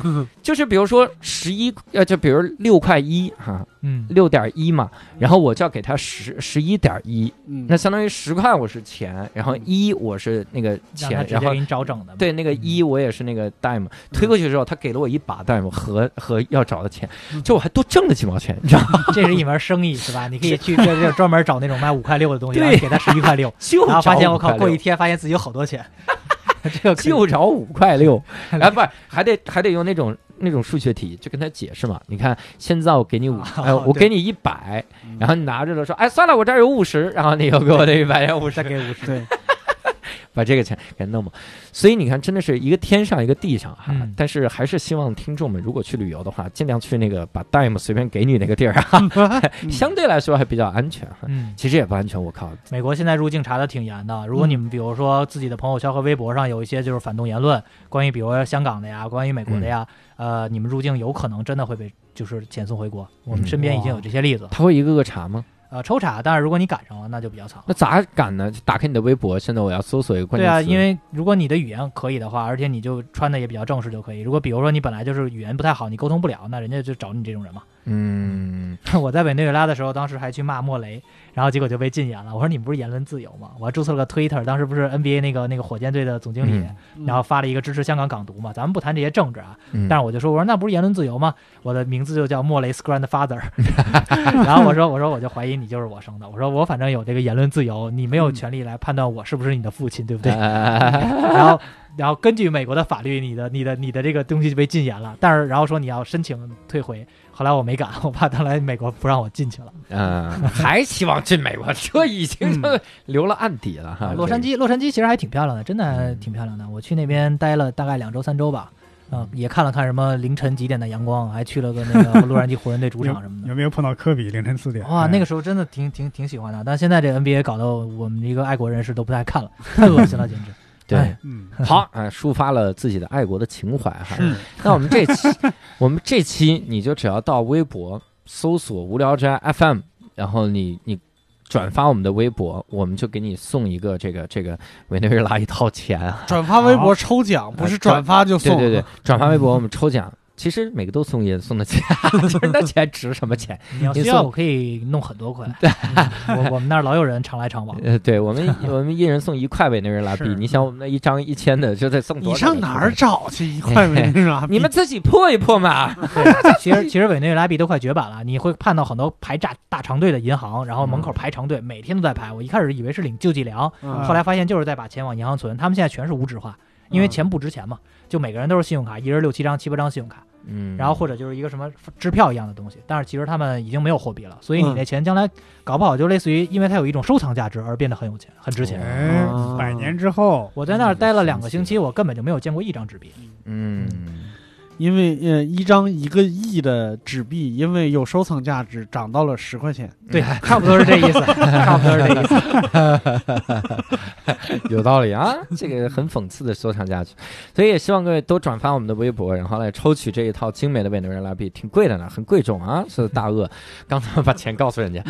就是比如说十一，呃，就比如六块一哈，嗯。六点一嘛，然后我就要给他十十一点一，嗯。那相当于十块我是钱，然后一我是那个钱，然后给你找整的。对那个一我也是那个 dime，推过去之后，他给了我一把 dime 和和要找的钱，就我还多挣了几毛钱，你知道吗？这是一门生意是吧？你可以去这 这专门找那种卖五块六的东西，对。然后给他十一块六，就然后发现我靠，过一天发现自己有好多钱，这个就找五块六，哎不是还得还得用那种那种数学题，就跟他解释嘛。你看现在我给你五，哎，我给你一百，然后你拿着了说，哎，算了，我这儿有五十，然后你又给我那一百要五十再，给五十。对，把这个钱给弄嘛。所以你看，真的是一个天上一个地上哈。嗯但是还是希望听众们如果去旅游的话，尽量去那个把 dime 随便给你那个地儿啊 相对来说还比较安全哈。嗯，其实也不安全，我靠，美国现在入境查的挺严的。如果你们比如说自己的朋友圈和微博上有一些就是反动言论，关于比如说香港的呀，关于美国的呀，呃，你们入境有可能真的会被就是遣送回国。我们嗯身边已经有这些例子。他会一个个查吗？呃，抽查，但是如果你赶上了，那就比较惨。那咋赶呢？就打开你的微博，现在我要搜索一个关键词对啊，因为如果你的语言可以的话，而且你就穿的也比较正式就可以。如果比如说你本来就是语言不太好，你沟通不了，那人家就找你这种人嘛。嗯，我在委内瑞拉的时候，当时还去骂莫雷，然后结果就被禁言了。我说你们不是言论自由吗？我还注册了个 Twitter，当时不是 NBA 那个那个火箭队的总经理，嗯然后发了一个支持香港港独嘛。咱们不谈这些政治啊，嗯但是我就说，我说那不是言论自由吗？我的名字就叫莫雷斯 grandfather，然后我说我说我就怀疑你就是我生的，我说我反正有这个言论自由，你没有权利来判断我是不是你的父亲，对不对？然后然后根据美国的法律，你的你的你的这个东西就被禁言了，但是然后说你要申请退回，后来我没敢，我怕他来美国不让我进去了。嗯，还希望进美国，这已经就留了案底了哈。洛杉矶，洛杉矶其实还挺漂亮的，真的嗯挺漂亮的。我去那边待了大概两周三周吧，嗯，也看了看什么凌晨几点的阳光，还去了个那个 洛杉矶湖人队主场什么的。有没有碰到科比凌晨四点？哇，哎那个时候真的挺挺挺喜欢的，但现在这 NBA 搞得我们一个爱国人士都不太看了，太恶心了，简直。对哎，嗯，好啊，抒发了自己的爱国的情怀哈。那我们这期，我们这期你就只要到微博搜索“无聊斋 FM”，然后你你转发我们的微博，我们就给你送一个这个这个委内瑞拉一套钱啊。转发微博抽奖，不是转发就送。对对对，转发微博我们抽奖。其实每个都送也送得起，就是那钱值什么钱？你要需要，我可以弄很多块。对我我们那儿老有人常来常往。呃，对我们 我们一人送一块委内瑞拉币，你想我们那一张一千的就得送多你？上哪儿？找去一块委内瑞拉币？你们自己破一破嘛。其实其实委内瑞拉币都快绝版了，你会看到很多排炸大长队的银行，然后门口排长队，每天都在排。我一开始以为是领救济粮，嗯后来发现就是在把钱往银行存。他们现在全是无纸化，因为嗯。钱不值钱嘛，就每个人都是信用卡，一人六七张、七八张信用卡，嗯，然后或者就是一个什么支票一样的东西。但是其实他们已经没有货币了，所以你嗯。那钱将来搞不好就类似于，因为它有一种收藏价值而变得很有钱、很值钱。哎哦，百年之后，我在那儿待了两个星期，我根本就没有见过一张纸币。嗯，因为呃一张一个亿的纸币，因为有收藏价值，涨到了十块钱。对，差不多是这意思，差不多是这意思。有道理啊，这个很讽刺的收藏价值，所以也希望各位都转发我们的微博，然后来抽取这一套精美的委内瑞拉币，挺贵的呢，很贵重啊，是大鳄刚才把钱告诉人家。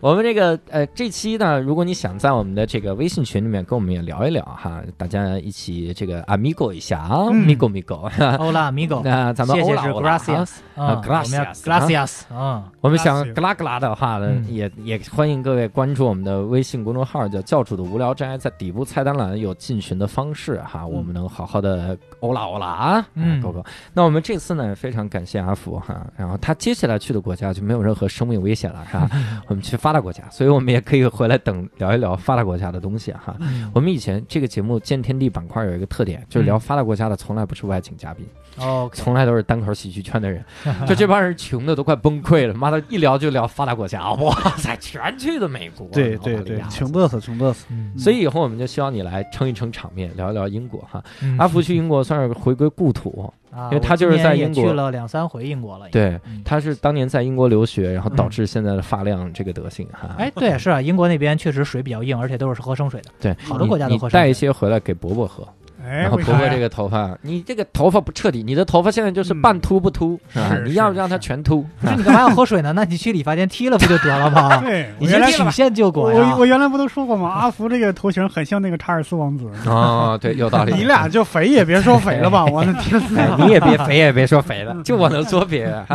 我们这个呃这期呢，如果你想在我们的这个微信群里面跟我们也聊一聊哈，大家一起这个 amigo 一下啊嗯，migo migo，Hola amigo，那咱们谢谢是欧拉欧拉啊 gracias，嗯，啊我们要 gracias，gracias，嗯，我们想格拉格拉的话呢，嗯也也欢迎各位关注我们的微信公众号，叫教主的无聊斋，在底部菜单栏有进群的方式哈，我们能好好的欧拉欧拉啊，嗯狗狗。那我们这次呢，非常感谢阿福哈，然后他接下来去的国家就没有任何生命危险了，是吧？我们去发达国家，所以我们也可以回来等聊一聊发达国家的东西哈。嗯我们以前这个节目见天地板块有一个特点，就是聊发达国家的从来不是外请嘉宾，哦，从来都是单口喜剧圈的人，就这帮人穷的都快崩溃了，妈的，一聊就聊发达国家，哇塞，全去的美国，对对对，穷嘚瑟，穷嘚瑟。嗯所以以后我们就希望你来撑一撑场面，聊一聊英国哈。嗯阿福去英国算是回归故土，啊因为他就是在英国去了两三回英国了。，对，嗯他是当年在英国留学，然后导致现在的发量这个德行哈。哎，对，是啊，英国那边确实水比较硬，而且都是喝生水的。对，好多国家都你喝生水带一些回来给伯伯喝，哎，然后为啥呀伯伯这个头发，你这个头发不彻底，你的头发现在就是半秃不秃，是吧？你要是让它全秃，不是你干嘛要喝水呢？那你去理发店剃了不就得了吗？对，你我原来先曲线救国呀我！我原来不都说过吗？阿福这个头型很像那个查尔斯王子。哦，对，有道理。你俩就肥也别说肥了吧，我的天！你也别肥也别说肥了，就我能说别的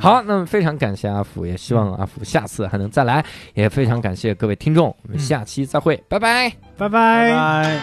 好，那么非常感谢阿福，也希望阿福下次还能再来，也非常感谢各位听众，我们下期再会，拜拜。拜拜拜。